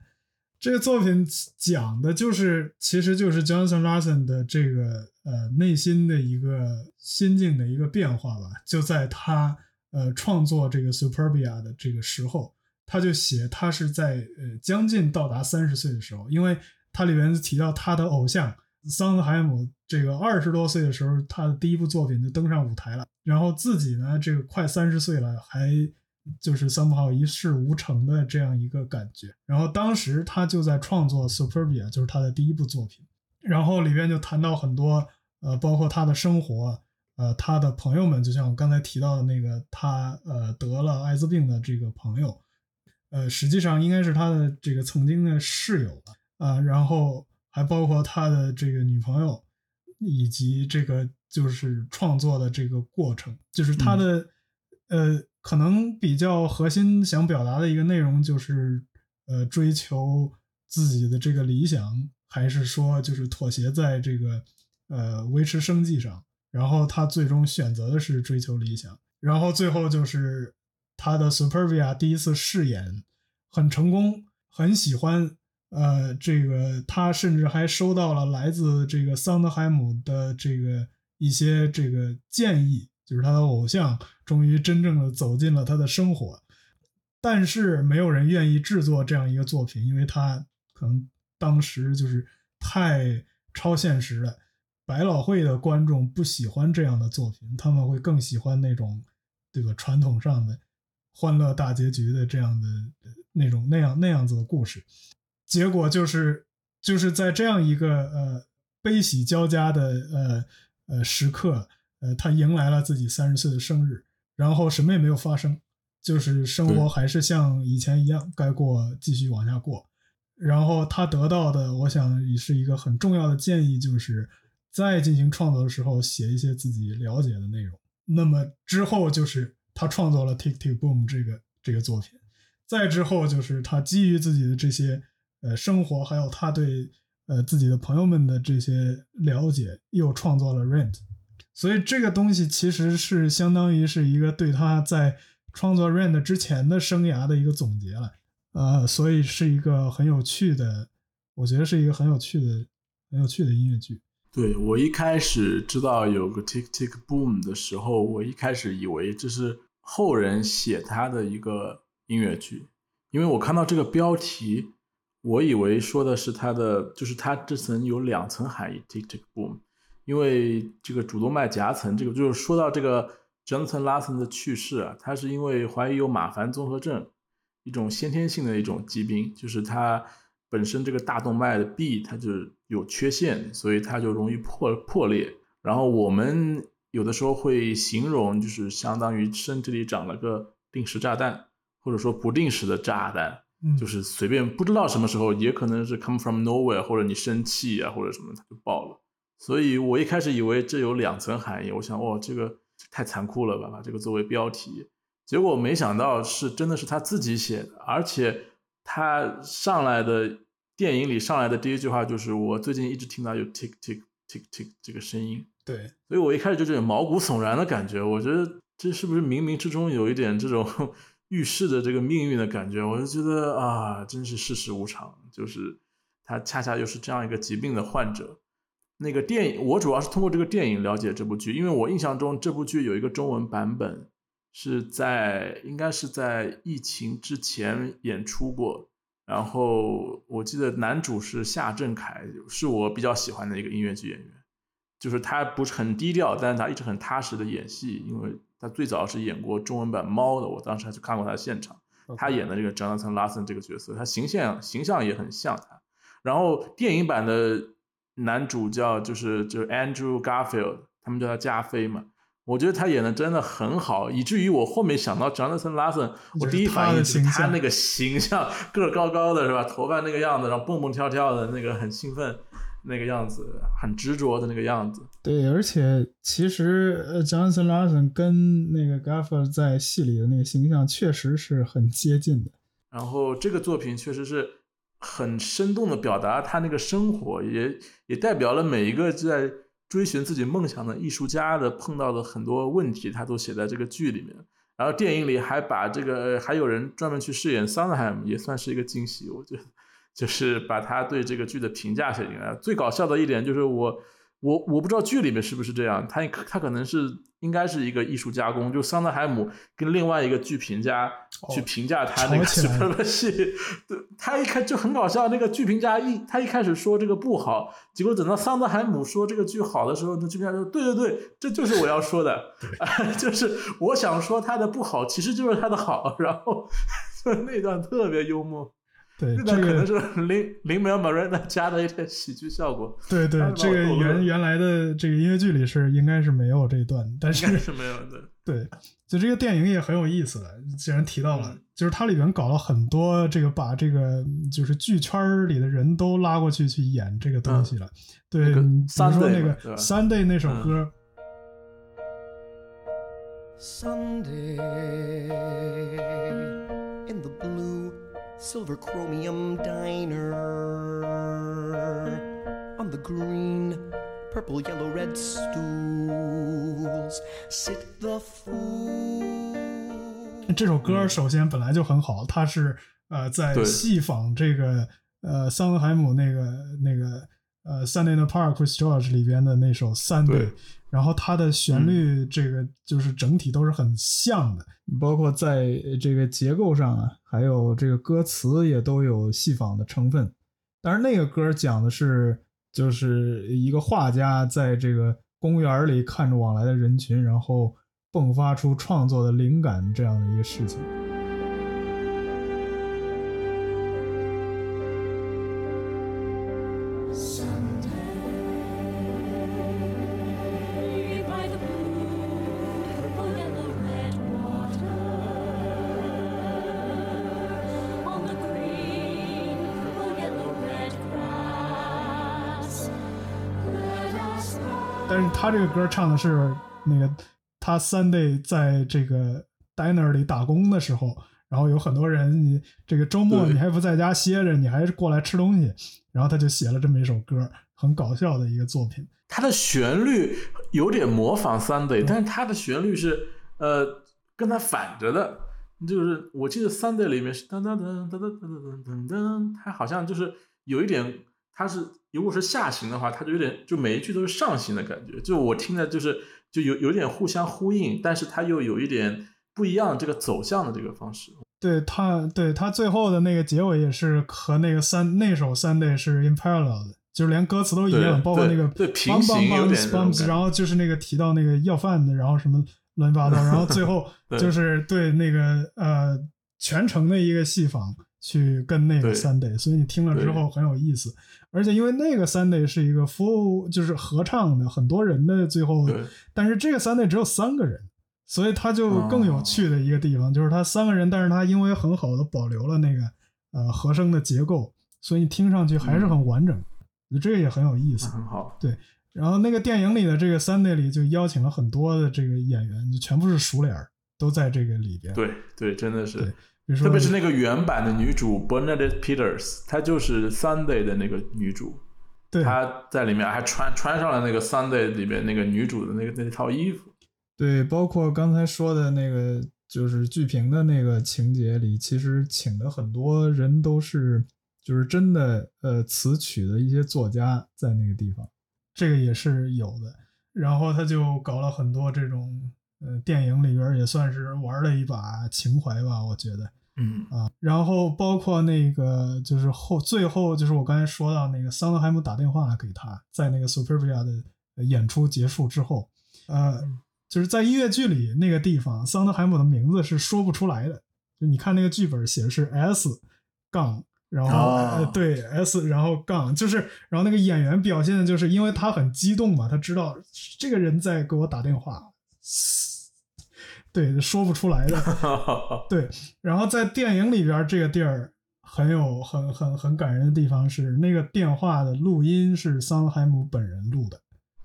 这个作品讲的就是，其实就是 Johnson Larson 的这个呃内心的一个心境的一个变化吧。就在他呃创作这个 Superbia 的这个时候，他就写他是在呃将近到达三十岁的时候，因为他里面提到他的偶像桑德海姆，这个二十多岁的时候，他的第一部作品就登上舞台了，然后自己呢，这个快三十岁了，还就是三 w 一事无成的这样一个感觉。然后当时他就在创作《Superbia》，就是他的第一部作品。然后里边就谈到很多，呃，包括他的生活，呃，他的朋友们，就像我刚才提到的那个，他呃得了艾滋病的这个朋友，呃，实际上应该是他的这个曾经的室友吧，啊，然后还包括他的这个女朋友，以及这个就是创作的这个过程，就是他的，呃，可能比较核心想表达的一个内容就是，呃，追求自己的这个理想。还是说，就是妥协在这个呃维持生计上，然后他最终选择的是追求理想，然后最后就是他的 Supervia 第一次试演很成功，很喜欢，呃，这个他甚至还收到了来自这个桑德海姆的这个一些这个建议，就是他的偶像终于真正的走进了他的生活，但是没有人愿意制作这样一个作品，因为他可能。当时就是太超现实了，百老汇的观众不喜欢这样的作品，他们会更喜欢那种这个传统上的欢乐大结局的这样的那种那样那样子的故事。结果就是就是在这样一个呃悲喜交加的呃呃时刻，呃，他迎来了自己三十岁的生日，然后什么也没有发生，就是生活还是像以前一样，该过继续往下过。然后他得到的，我想也是一个很重要的建议，就是在进行创作的时候写一些自己了解的内容。那么之后就是他创作了《Tick Tick Boom》这个这个作品，再之后就是他基于自己的这些呃生活，还有他对呃自己的朋友们的这些了解，又创作了《Rent》。所以这个东西其实是相当于是一个对他在创作《Rent》之前的生涯的一个总结了。呃，所以是一个很有趣的，我觉得是一个很有趣的、很有趣的音乐剧。对我一开始知道有个 Tick Tick Boom 的时候，我一开始以为这是后人写他的一个音乐剧，因为我看到这个标题，我以为说的是他的，就是他这层有两层含义 Tick Tick Boom，因为这个主动脉夹层，这个就是说到这个 Jonathan Larson 的去世啊，他是因为怀疑有马凡综合症。一种先天性的一种疾病，就是它本身这个大动脉的壁它就有缺陷，所以它就容易破破裂。然后我们有的时候会形容，就是相当于身体里长了个定时炸弹，或者说不定时的炸弹，就是随便不知道什么时候，也可能是 come from nowhere，或者你生气啊或者什么它就爆了。所以我一开始以为这有两层含义，我想哇这个太残酷了吧，把这个作为标题。结果没想到是真的是他自己写的，而且他上来的电影里上来的第一句话就是我最近一直听到有 tick tick tick tick 这个声音，对，所以我一开始就这种毛骨悚然的感觉，我觉得这是不是冥冥之中有一点这种预示的这个命运的感觉？我就觉得啊，真是世事无常，就是他恰恰又是这样一个疾病的患者。那个电影我主要是通过这个电影了解这部剧，因为我印象中这部剧有一个中文版本。是在应该是在疫情之前演出过，然后我记得男主是夏振凯，是我比较喜欢的一个音乐剧演员，就是他不是很低调，但是他一直很踏实的演戏，因为他最早是演过中文版《猫》的，我当时还去看过他的现场，他演的这个 Jonathan Larson 这个角色，他形象形象也很像他，然后电影版的男主叫就是就是 Andrew Garfield，他们叫他加菲嘛。我觉得他演的真的很好，以至于我后面想到 Jonathan Larson，我第一反应是他那个形象，个儿高高的，是吧？头发那个样子，然后蹦蹦跳跳的那个很兴奋那个样子，很执着的那个样子。对，而且其实呃，Jonathan Larson 跟那个 Garfield 在戏里的那个形象确实是很接近的。然后这个作品确实是很生动的表达他那个生活，也也代表了每一个在。追寻自己梦想的艺术家的碰到的很多问题，他都写在这个剧里面。然后电影里还把这个还有人专门去饰演桑德海姆，也算是一个惊喜。我觉得，就是把他对这个剧的评价写进来。最搞笑的一点就是我我我不知道剧里面是不是这样，他他可能是应该是一个艺术加工，就桑德海姆跟另外一个剧评家去评价他那个吵起来了 Superman 戏，对他一开就很搞笑，那个剧评家一他一开始说这个不好，结果等到桑德海姆说这个剧好的时候，那剧评家说对对对，这就是我要说的 就是我想说他的不好，其实就是他的好，然后 就那段特别幽默。对那这个可能是林林梅尔马瑞娜加的一些喜剧效果，对对，这个原原来的这个音乐剧里是应该是没有这一段，但应该是是没有的。对，就这个电影也很有意思了。既然提到了，嗯就是它里面搞了很多这个把这个就是剧圈里的人都拉过去去演这个东西了。对，嗯那个比如说那个 Sunday 那首嗯歌，Sunday in the blue silver chromium diner on the green purple yellow red stools sit the fool 这首歌首先本来就很好，它是呃在对戏仿这个呃桑德海姆那个那个 呃 Sunday in the Park with George 里边的那首 Sunday，对然后它的旋律这个就是整体都是很像的，包括在这个结构上啊，还有这个歌词也都有戏仿的成分。但是，那个歌讲的是就是一个画家在这个公园里看着往来的人群，然后迸发出创作的灵感这样的一个事情。他这个歌唱的是那个他 Sunday 在这个 diner 里打工的时候，然后有很多人，你这个周末你还不在家歇着，你还是过来吃东西，然后他就写了这么一首歌，很搞笑的一个作品。它的旋律有点模仿 Sunday，但是它的旋律是呃跟它反着的，就是我记得 Sunday 里面是噔噔噔噔噔噔噔噔噔，它好像就是有一点，它是如果是下行的话，它就有点就每一句都是上行的感觉，就我听的就是就有有点互相呼应，但是它又有一点不一样这个走向的这个方式。对他，对他最后的那个结尾也是和那个三那首 Sunday 是 in parallel 的，就是连歌词都一样，包括那个对对平行种感 bums，觉然后就是那个提到那个要饭的，然后什么乱七八糟，然后最后 就是对那个呃全程的一个戏仿去跟那个对。Sunday，所以你听了之后很有意思。而且因为那个 Sunday 是一个 full 就是合唱的，很多人的最后，但是这个 Sunday 只有三个人，所以它就更有趣的一个地方、就是他三个人，但是他因为很好的保留了那个呃和声的结构，所以你听上去还是很完整，这个也很有意思。很好。对。然后那个电影里的这个 Sunday 里就邀请了很多的这个演员，就全部是熟脸儿，都在这个里边。，对对，真的是特别是那个原版的女主 Bernadette Peters，她就是 Sunday 的那个女主，对她在里面还穿穿上了那个 Sunday 里面那个女主的那个那套衣服。对，包括刚才说的那个，就是剧评的那个情节里，其实请的很多人都是就是真的呃词曲的一些作家在那个地方，这个也是有的。然后他就搞了很多这种呃电影里边也算是玩了一把情怀吧，我觉得。嗯。啊，然后包括那个就是后最后就是我刚才说到那个桑德海姆打电话给他，在那个 Superbia 的呃演出结束之后，呃，就是在音乐剧里那个地方，桑德海姆的名字是说不出来的，就你看那个剧本写的是 S 杠，然后、哦呃对 S 然后杠，就是然后那个演员表现的就是因为他很激动嘛，他知道这个人在给我打电话，对，说不出来的。对，然后在电影里边这个地儿很有很很很感人的地方是，那个电话的录音是桑德海姆本人录的。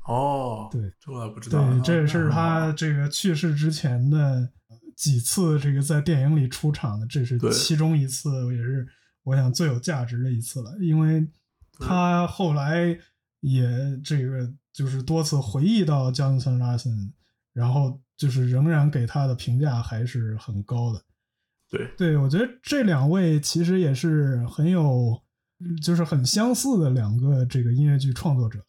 哦，对，这我还不知道。对，这也是哦他这个去世之前的几次这个在电影里出场的，这是其中一次，也是我想最有价值的一次了，因为他后来也这个就是多次回忆到 Johnson Larson，然后就是仍然给他的评价还是很高的。对对，我觉得这两位其实也是很有，就是很相似的两个这个音乐剧创作者。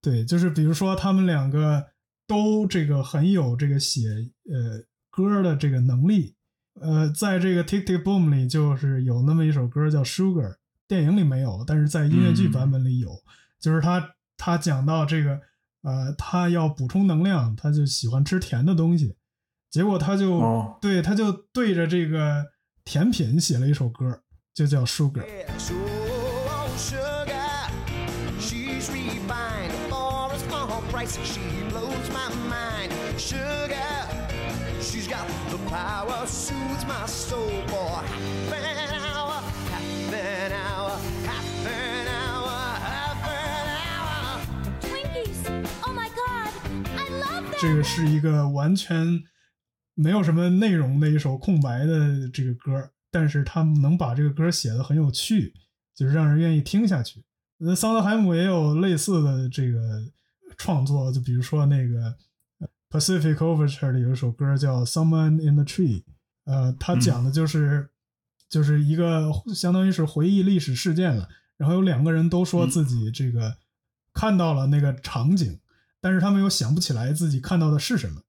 对，就是比如说他们两个都这个很有这个写呃歌的这个能力，呃，在这个 Tick Tick Boom 里就是有那么一首歌叫 Sugar，电影里没有，但是在音乐剧版本里有，就是他他讲到这个呃他要补充能量，他就喜欢吃甜的东西，结果他就、哦对他就对着这个甜品写了一首歌，就叫 Sugar。So sugar, she's refined for a small price. She blows my mind. Sugar, she's got the power, soothes my soul 这个是一个完全没有什么内容的一首空白的这个歌，但是他们能把这个歌写的很有趣，就是让人愿意听下去。呃，桑德海姆也有类似的这个创作，就比如说那个呃 Pacific Overture 里有一首歌叫《Someone in the Tree》，呃，它讲的就是、就是一个相当于是回忆历史事件了，然后有两个人都说自己这个看到了那个场景，但是他们又想不起来自己看到的是什么，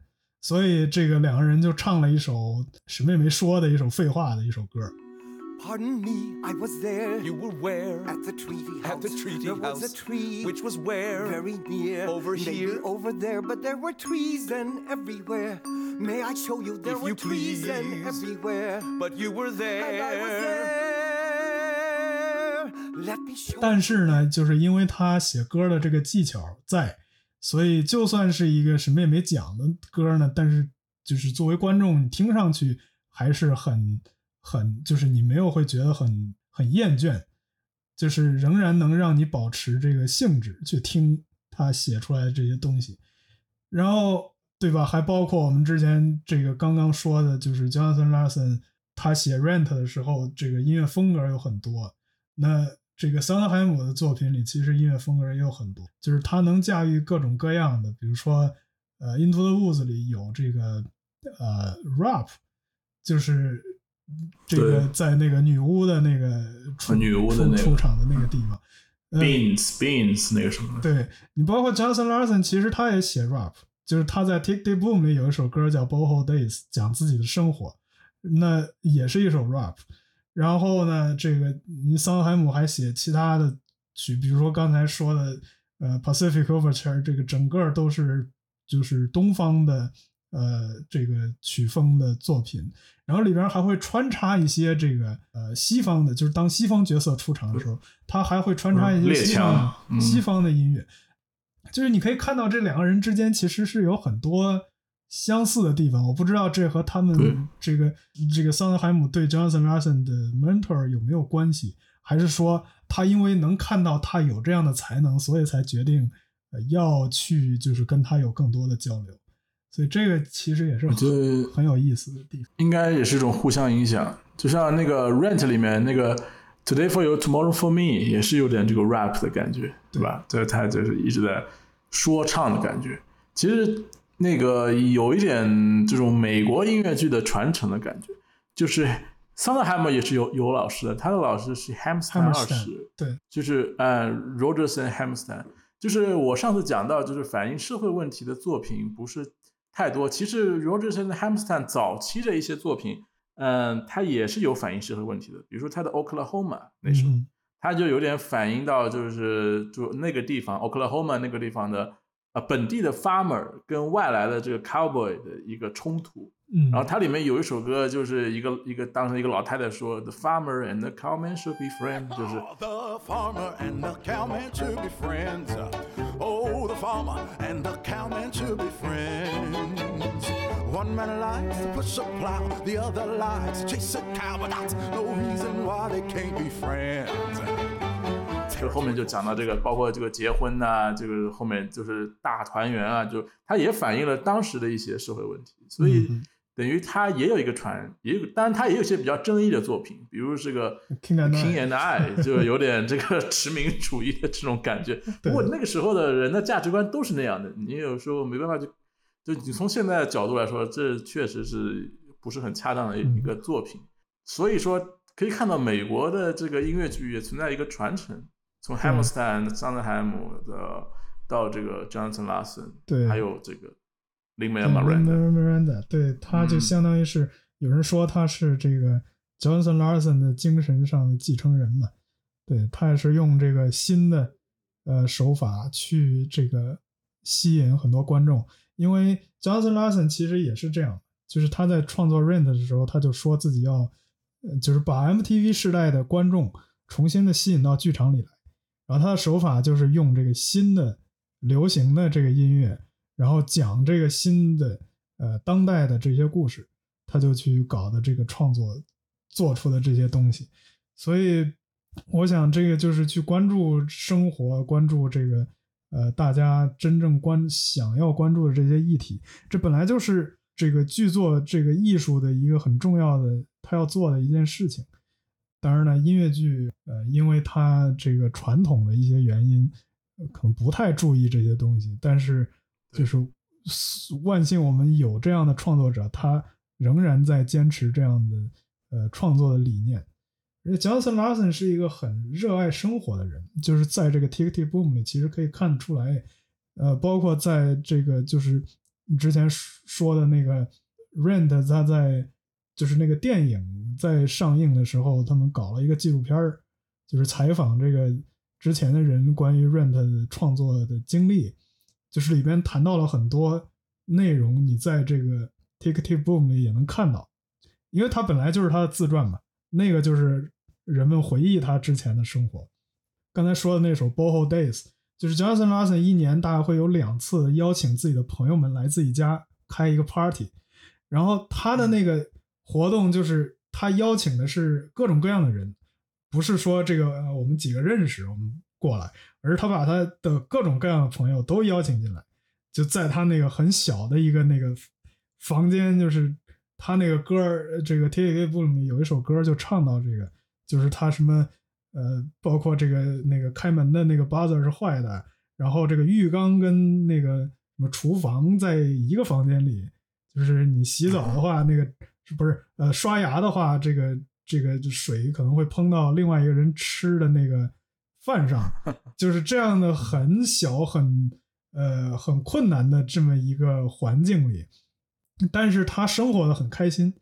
所以这个两个人就唱了一首什么也没说的一首废话的一首歌。Pardon me, I was there. You were where? At the treaty house. At the treaty there house. was a tree. Which was where? Very near. Over Maybe here? over there, but there were trees then everywhere. May I show you there If were you trees then please. everywhere. But you were And I was there. there. Let me show 但是呢，就是因为他写歌的这个技巧在，所以就算是一个什么也没讲的歌呢，但是就是作为观众，你听上去还是很很，就是你没有会觉得很很厌倦，就是仍然能让你保持这个兴致去听他写出来的这些东西。然后，对吧？还包括我们之前这个刚刚说的，就是 Jonathan Larson 他写 Rent 的时候，这个音乐风格有很多。那这个桑德海姆的作品里，其实音乐风格也有很多，就是他能驾驭各种各样的，比如说，呃，《Into the Woods》里有这个呃 rap，就是这个在那个女巫的那个出女巫的那个出出场的那个地方。呃 Beans Beans 那个什么，对你包括 Johnson Larson，其实他也写 rap，就是他在 Tick Tick Boom 里有一首歌叫 Boho Days，讲自己的生活，那也是一首 rap。然后呢，这个你桑海姆还写其他的曲，比如说刚才说的呃 Pacific Overture，这个整个都是就是东方的呃这个曲风的作品，然后里边还会穿插一些这个呃西方的，就是当西方角色出场的时候，他还会穿插一些西方嗯。西方的音乐，就是你可以看到这两个人之间其实是有很多相似的地方。我不知道这和他们这个这个桑德海姆对 Johnson Larson 的 mentor 有没有关系，还是说他因为能看到他有这样的才能，所以才决定呃要去就是跟他有更多的交流。所以这个其实也是我觉得很有意思的地方。应该也是一种互相影响。就像那个 Rent 里面那个 Today for you, tomorrow for me，也是有点这个 rap 的感觉，对吧？这他就是一直在说唱的感觉。其实那个有一点这种美国音乐剧的传承的感觉，就是桑德海姆也是有有老师的，他的老师是 Hammerstein 二 Hammerstein，世，对，就是呃 Rogerson Hammerstein，就是我上次讲到，就是反映社会问题的作品不是太多。其实 Rogerson Hammerstein 早期的一些作品，嗯、他也是有反映社会问题的，比如说他的 Oklahoma 那首，嗯他就有点反映到就是就那个地方 Oklahoma 那个地方的呃本地的 farmer 跟外来的这个 cowboy 的一个冲突。嗯，然后它里面有一首歌，就是一个一个当时一个老太太说，The farmer and the cowman should be friends，就是 The farmer and the cowman should be friends. Oh, the farmer and the cowman should be friends. One man likes to push a plow, the other likes to chase a cow, but that's no reason why they can't be friends. 就后面就讲到这个，包括这个结婚呐、这个后面就是大团圆啊，就它也反映了当时的一些社会问题，所以嗯等于它也有一个传，也有，当然它也有一些比较争议的作品，比如这个 King and I King and I，就有点这个 殖民主义的这种感觉。不过那个时候的人的价值观都是那样的，你有时候没办法就，就你从现在的角度来说，这确实是不是很恰当的一个作品。所以说可以看到美国的这个音乐剧也存在一个传承，从 Hammerstein、桑德海姆的到这个 Jonathan Larson，对。还有这个 Lin 对 Manuel Miranda，Miranda，对，他就嗯。相当于是、有人说他是这个 Johnson Larson 的精神上的继承人嘛，对他也是用这个新的呃手法去这个吸引很多观众，因为 Johnson Larson 其实也是这样，就是他在创作 Rent 的时候，他就说自己要，呃就是把 MTV 时代的观众重新的吸引到剧场里来，然后他的手法就是用这个新的流行的这个音乐，然后讲这个新的呃当代的这些故事，他就去搞的这个创作做出的这些东西，所以我想这个就是去关注生活，关注这个呃大家真正关想要关注的这些议题，这本来就是这个剧作这个艺术的一个很重要的他要做的一件事情。当然呢，音乐剧呃，因为它这个传统的一些原因，呃可能不太注意这些东西，但是就是万幸我们有这样的创作者，他仍然在坚持这样的呃创作的理念。而且 Johnson Larson 是一个很热爱生活的人，就是在这个 Tick Tick Boom 里，其实可以看得出来，呃，包括在这个就是之前说的那个 Rent，他在就是那个电影在上映的时候，他们搞了一个纪录片儿，就是采访这个之前的人关于 Rent 创作的经历，就是里边谈到了很多内容，你在这个 Tick Tick Boom 里也能看到，因为他本来就是他的自传嘛，那个就是人们回忆他之前的生活。刚才说的那首《Boho Days》，就是 Johnson Larson 一年大概会有两次邀请自己的朋友们来自己家开一个 party，然后他的那个活动就是他邀请的是各种各样的人，不是说这个我们几个认识我们过来，而是他把他的各种各样的朋友都邀请进来，就在他那个很小的一个那个房间，就是他那个歌儿，这个 T K K 部里面有一首歌就唱到这个，就是他什么呃，包括这个那个开门的那个 buzzer 是坏的，然后这个浴缸跟那个什么厨房在一个房间里，就是你洗澡的话，那个不是呃刷牙的话，这个这个水可能会喷到另外一个人吃的那个饭上，就是这样的很小很呃很困难的这么一个环境里，但是他生活的很开心。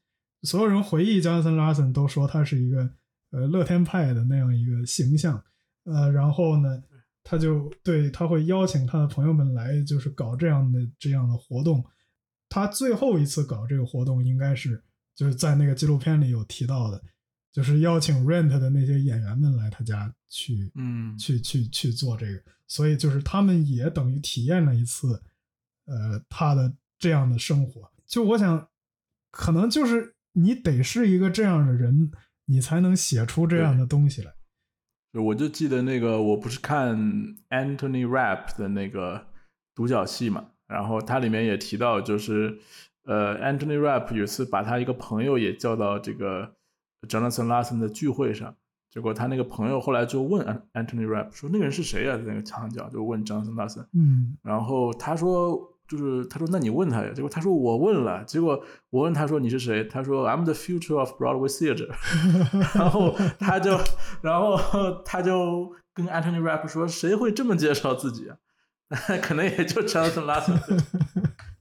所有人回忆 Jonathan Larson 都说他是一个呃乐天派的那样一个形象，呃，然后呢，他就对他会邀请他的朋友们来，就是搞这样的这样的活动。他最后一次搞这个活动应该是就是在那个纪录片里有提到的，就是邀请 Rent 的那些演员们来他家去，嗯去去去做这个，所以就是他们也等于体验了一次，呃，他的这样的生活。就我想，可能就是你得是一个这样的人，你才能写出这样的东西来。我就记得那个，我不是看 Anthony Rapp 的那个独角戏嘛，然后它里面也提到，就是呃，Anthony Rapp 有一次把他一个朋友也叫到这个 Jonathan Larson 的聚会上，结果他那个朋友后来就问 An- Anthony Rapp 说那个人是谁啊？在那个墙角就问 Jonathan Larson，嗯然后他说。就是他说，那你问他呀？结果他说我问了，结果我问他说你是谁？他说 I'm the future of Broadway theater。然后他就，然后他就跟 Anthony Rapp 说，谁会这么介绍自己啊？可能也就 Jonathan Larson 会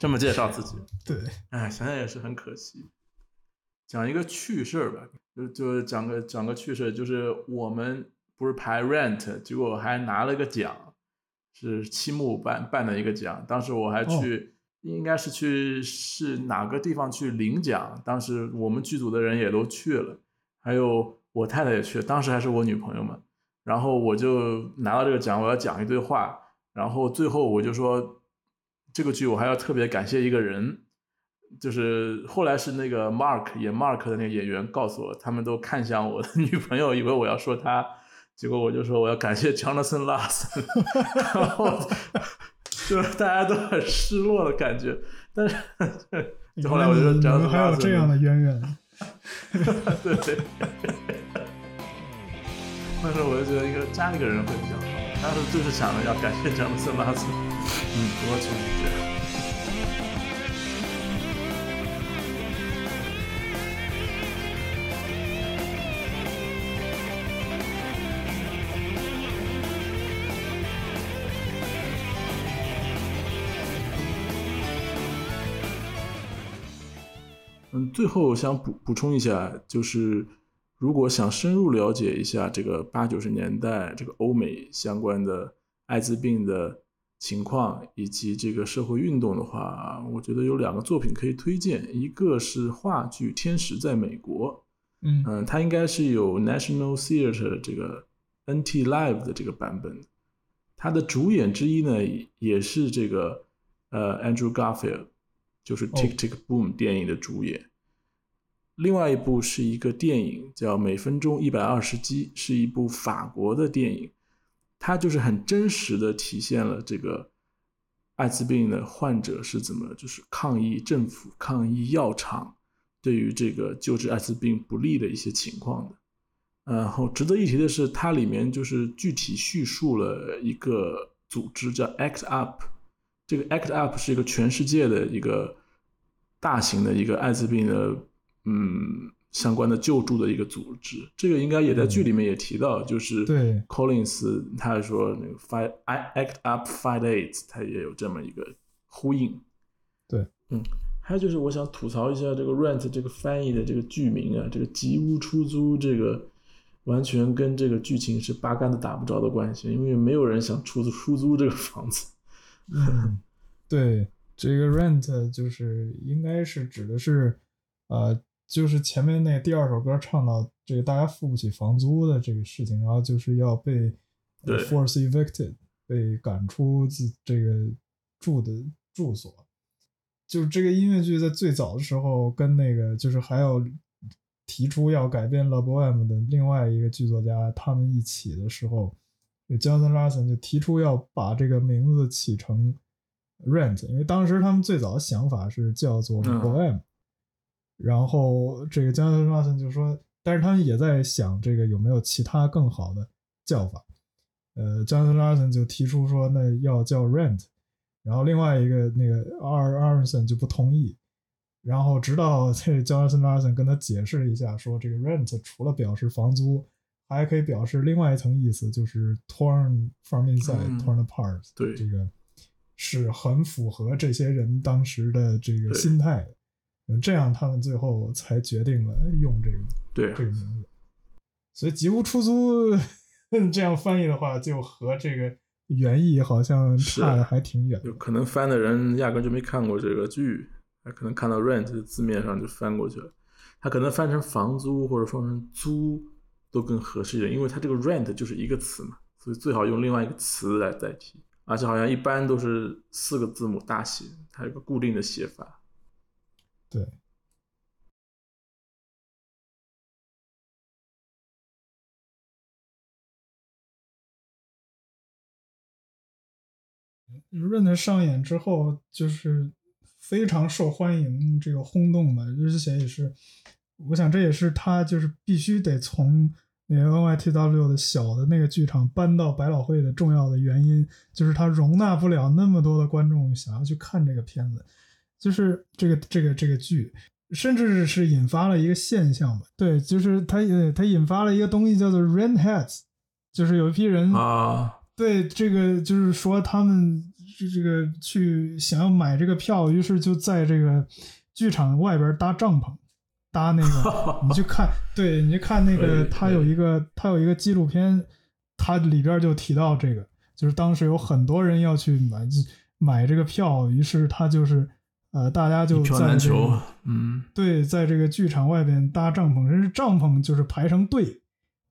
这么介绍自己。对，哎，想想也是很可惜。讲一个趣事儿吧，就就讲个讲个趣事儿，就是我们不是排 Rent，结果还拿了个奖，是七木办办的一个奖。当时我还去，应该是去是哪个地方去领奖，当时我们剧组的人也都去了，还有我太太也去，当时还是我女朋友嘛。然后我就拿到这个奖，我要讲一堆话，然后最后我就说，这个剧我还要特别感谢一个人，就是后来是那个 Mark 演 Mark 的那个演员告诉我，他们都看向我的 女朋友，以为我要说他，结果我就说我要感谢 Jonathan Larson，然后就是大家都很失落的感觉，但是后来我就说你 Jonathan 们还有这样的渊源。对。对，但是我就觉得一个加一个人会比较好，当时就是想着要感谢 Jonathan Larson，嗯多少钱一支嗯最后想补补充一下就是如果想深入了解一下这个八九十年代这个欧美相关的艾滋病的情况以及这个社会运动的话，我觉得有两个作品可以推荐，一个是话剧《天使在美国》，嗯嗯，它应该是有 National Theatre 这个 NT Live 的这个版本，它的主演之一呢也是这个呃 Andrew Garfield，就是哦 Tick Tick Boom 电影的主演。另外一部是一个电影叫《每分钟一百二十击》，是一部法国的电影，它就是很真实的体现了这个艾滋病的患者是怎么就是抗议政府、抗议药厂对于这个救治艾滋病不利的一些情况的。然后值得一提的是，它里面就是具体叙述了一个组织叫 ACT UP，这个 ACT UP 是一个全世界的一个大型的一个艾滋病的嗯相关的救助的一个组织。这个应该也在剧里面也提到，就是对 Collins 他说那个 fight ACT UP Fight AIDS，他也有这么一个呼应。对，嗯，还有就是我想吐槽一下这个 Rent 这个翻译的这个剧名啊，这个吉屋出租这个。完全跟这个剧情是八竿子打不着的关系，因为没有人想出租出租这个房子。嗯，对，这个 rent 就是应该是指的是，呃，就是前面那第二首歌唱到这个大家付不起房租的这个事情，然后就是要被对 force evicted，被赶出自这个住的住所。就是这个音乐剧在最早的时候跟那个就是还有提出要改编《La Boheme》的另外一个剧作家他们一起的时候，Jonathan Larson 就提出要把这个名字起成 Rent，因为当时他们最早的想法是叫做嗯 Boheme，、然后这个 Jonathan Larson 就说，但是他们也在想这个有没有其他更好的叫法。呃，Jonathan Larson 就提出说，那要叫 Rent，然后另外一个那个 R Aronson 就不同意。然后直到这 Jonathan Larson 跟他解释了一下，说这个 rent 除了表示房租，还可以表示另外一层意思，就是 torn from inside,、嗯 torn apart。对这个是很符合这些人当时的这个心态的。嗯这样他们最后才决定了用这个对这个名字。所以吉屋出租 这样翻译的话，就和这个原意好像差的还挺远的。有可能翻的人压根就没看过这个剧，他可能看到 rent 字面上就翻过去了。他可能翻成房租或者翻成租都更合适一点，因为它这个 rent 就是一个词嘛，所以最好用另外一个词来代替。而且好像一般都是四个字母大写，它有个固定的写法。对，Rent 上演之后，就是非常受欢迎，这个轰动吧，而且也是，我想这也是他就是必须得从那个 NYTW 的小的那个剧场搬到百老汇的重要的原因，就是它容纳不了那么多的观众想要去看这个片子，就是这个这个这个剧。甚至是引发了一个现象吧，对，就是它呃，它引发了一个东西叫做 rent heads，就是有一批人啊，对这个就是说他们这这个去想要买这个票，于是就在这个剧场外边搭帐篷，搭那个 你去看，对你去看那个，以它有一个他有一个纪录片，它里边就提到这个，就是当时有很多人要去买买这个票，于是他就是呃大家就在。嗯，对，在这个剧场外边搭帐篷，甚至帐篷就是排成队，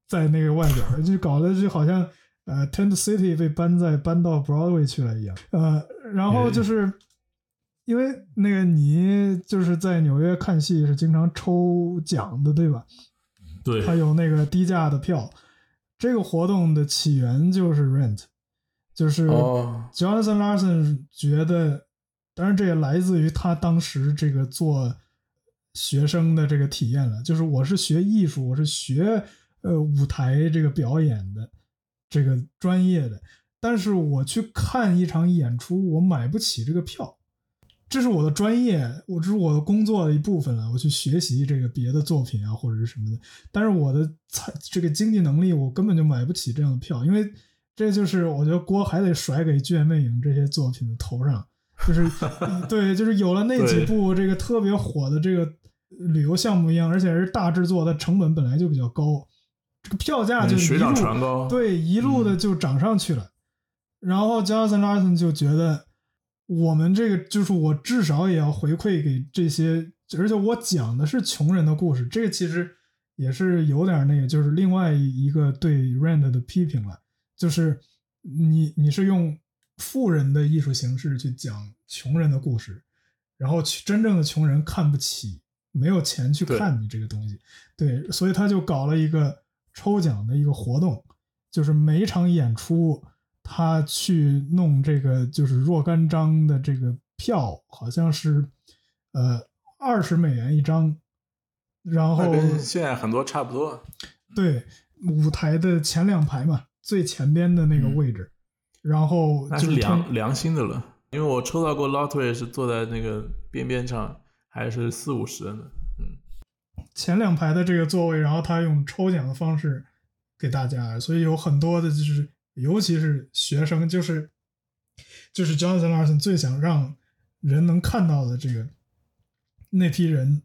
在那个外边，就搞得就好像呃，Tent City 被搬在搬到 Broadway 去了一样。呃，然后就是因为那个你就是在纽约看戏是经常抽奖的，对吧？对还有那个低价的票。这个活动的起源就是 Rent，就是哦 Jonathan Larson 觉得，当然这也来自于他当时这个做学生的这个体验了，就是我是学艺术，我是学呃舞台这个表演的这个专业的，但是我去看一场演出，我买不起这个票。这是我的专业，我这是我的工作的一部分了。我去学习这个别的作品啊，或者是什么的。但是我的财这个经济能力，我根本就买不起这样的票，因为这就是我觉得锅还得甩给剧院魅影这些作品的头上，就是对，就是有了那几部这个特别火的这个旅游项目一样，而且是大制作，它成本本来就比较高，这个票价就一水涨路船高。对，一路的就涨上去了。然后 Jonathan Larson 就觉得，我们这个就是我至少也要回馈给这些，而且我讲的是穷人的故事，这个其实也是有点那个，就是另外一个对 Rand 的批评了，就是你你是用富人的艺术形式去讲穷人的故事，然后去真正的穷人看不起，没有钱去看你这个东西，对，所以他就搞了一个抽奖的一个活动，就是每一场演出，他去弄这个就是若干张的这个票，好像是呃二十美元一张，然后跟现在很多差不多。对舞台的前两排嘛，最前边的那个位置，然后嗯那就是良良心的了，因为我抽到过 lottery 是坐在那个边边上，还是四五十的呢。前两排的这个座位，然后他用抽奖的方式给大家，所以有很多的就是，尤其是学生，就是就是 Jonathan Larson 最想让人能看到的这个那批人，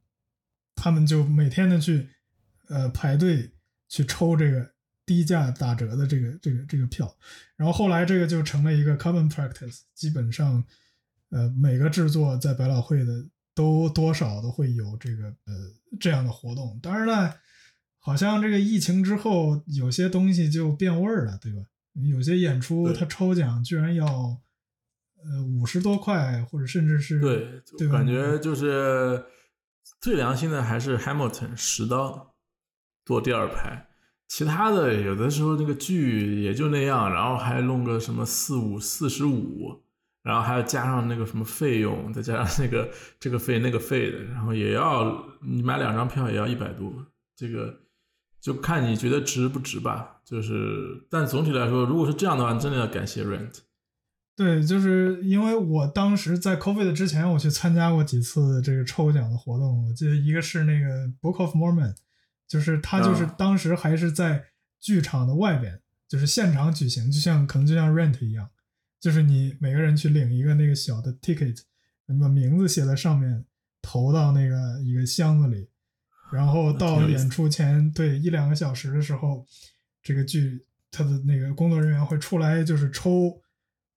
他们就每天的去呃排队去抽这个低价打折的这个这个这个票，然后后来这个就成了一个 common practice，基本上呃每个制作在百老汇的都多少都会有这个呃这样的活动。当然了，好像这个疫情之后有些东西就变味儿了，对吧？有些演出对它抽奖居然要呃五十多块，或者甚至是对，对吧感觉就是最良心的还是 Hamilton 十刀坐第二排，其他的有的时候那个剧也就那样，然后还弄个什么四五四十五，然后还要加上那个什么费用，再加上那个这个费那个费的，然后也要你买两张票也要一百多，这个就看你觉得值不值吧。就是，但总体来说，如果是这样的话，真的要感谢 Rent。对，就是因为我当时在 COVID 之前，我去参加过几次这个抽奖的活动。我记得一个是那个 Book of Mormon，就是他就是啊当时还是在剧场的外边，就是现场举行，就像可能就像 Rent 一样，就是你每个人去领一个那个小的 ticket，你把名字写在上面，投到那个一个箱子里，然后到演出前对一两个小时的时候，这个剧他的那个工作人员会出来，就是抽，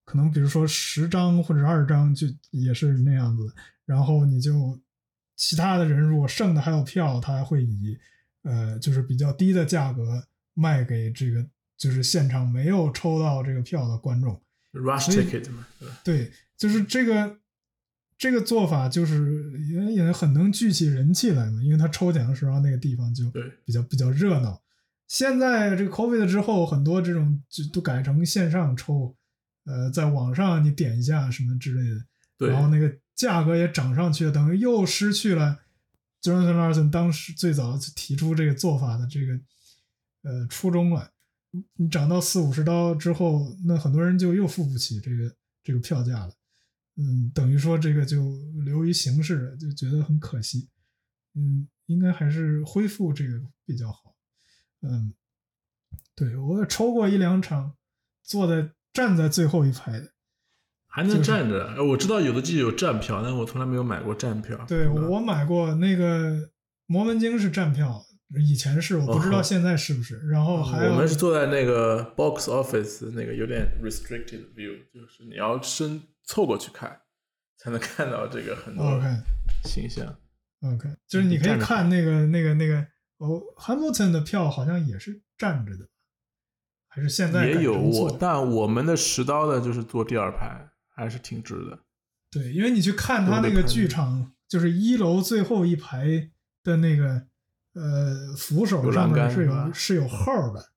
可能比如说十张或者二张，就也是那样子。然后你就其他的人如果剩的还有票，他还会以呃就是比较低的价格卖给这个就是现场没有抽到这个票的观众。rush ticket 嘛，对？对，就是这个这个做法，就是也也很能聚起人气来嘛，因为他抽奖的时候那个地方就对比较比较热闹。现在这个 COVID 之后，很多这种就都改成线上抽，呃，在网上你点一下什么之类的，对，然后那个价格也涨上去了，等于又失去了 Jonathan Larson 当时最早提出这个做法的这个呃初衷了。你涨到四五十刀之后，那很多人就又付不起这个这个票价了。嗯，等于说这个就流于形式了，就觉得很可惜。嗯，应该还是恢复这个比较好。嗯，对我也抽过一两场，坐在站在最后一排的。还能站着。呃我知道有的剧有站票，但我从来没有买过站票。对我买过那个《摩门经》是站票，以前是，我不知道哦现在是不是。然后还有我们是坐在那个 box office 那个有点 restricted view，就是你要伸凑过去看，才能看到这个很多形象。OK，就是你可以看那个那个那个哦，Hamilton 的票好像也是站着的，还是现在也有我，但我们的十刀的就是坐第二排，还是挺值的。对，因为你去看他那个剧场，就是一楼最后一排的那个呃扶手上面是有是有号的，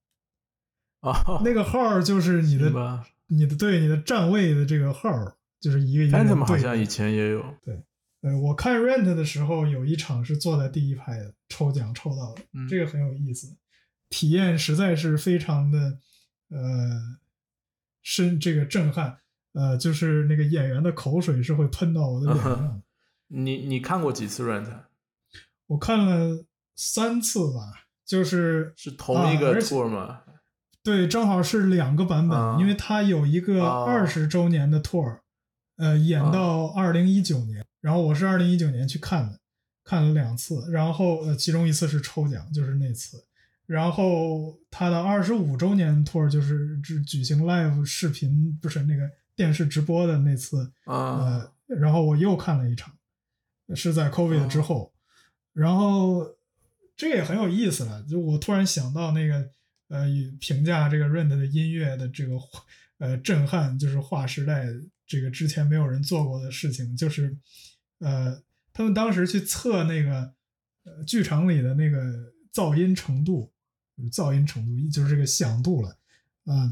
哦，那个号就是 你的你的对你的站位的这个号，就是一个一个人？Phantom 好对像以前也有，呃，我看 Rent 的时候有一场是坐在第一排的，抽奖抽到的，嗯这个很有意思，体验实在是非常的呃深这个震撼，呃，就是那个演员的口水是会喷到我的脸上的。你你看过几次 Rent？我看了三次吧，就是是同一个 tour 吗？对，正好是两个版本，啊因为它有一个啊二十周年的 tour，、呃，演到二零一九年，然后我是二零一九年去看的，看了两次，然后呃，其中一次是抽奖，就是那次。然后他的二十五周年 tour 就是只举行 live 视频，不是那个电视直播的那次，啊，呃，然后我又看了一场，是在 COVID 之后，然后这也很有意思了。就我突然想到那个呃，评价这个 Rent 的音乐的这个呃震撼，就是划时代这个之前没有人做过的事情，就是呃，他们当时去测那个呃剧场里的那个噪音程度，噪音程度就是这个响度了，啊、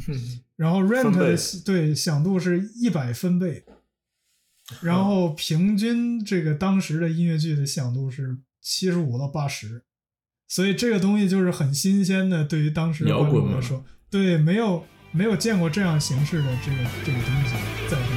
然后 Rent 的对响度是一百分贝，然后平均这个当时的音乐剧的响度是七十五到八十，所以这个东西就是很新鲜的，对于当时的观众来说，对没有没有见过这样形式的这个这个东西在。这个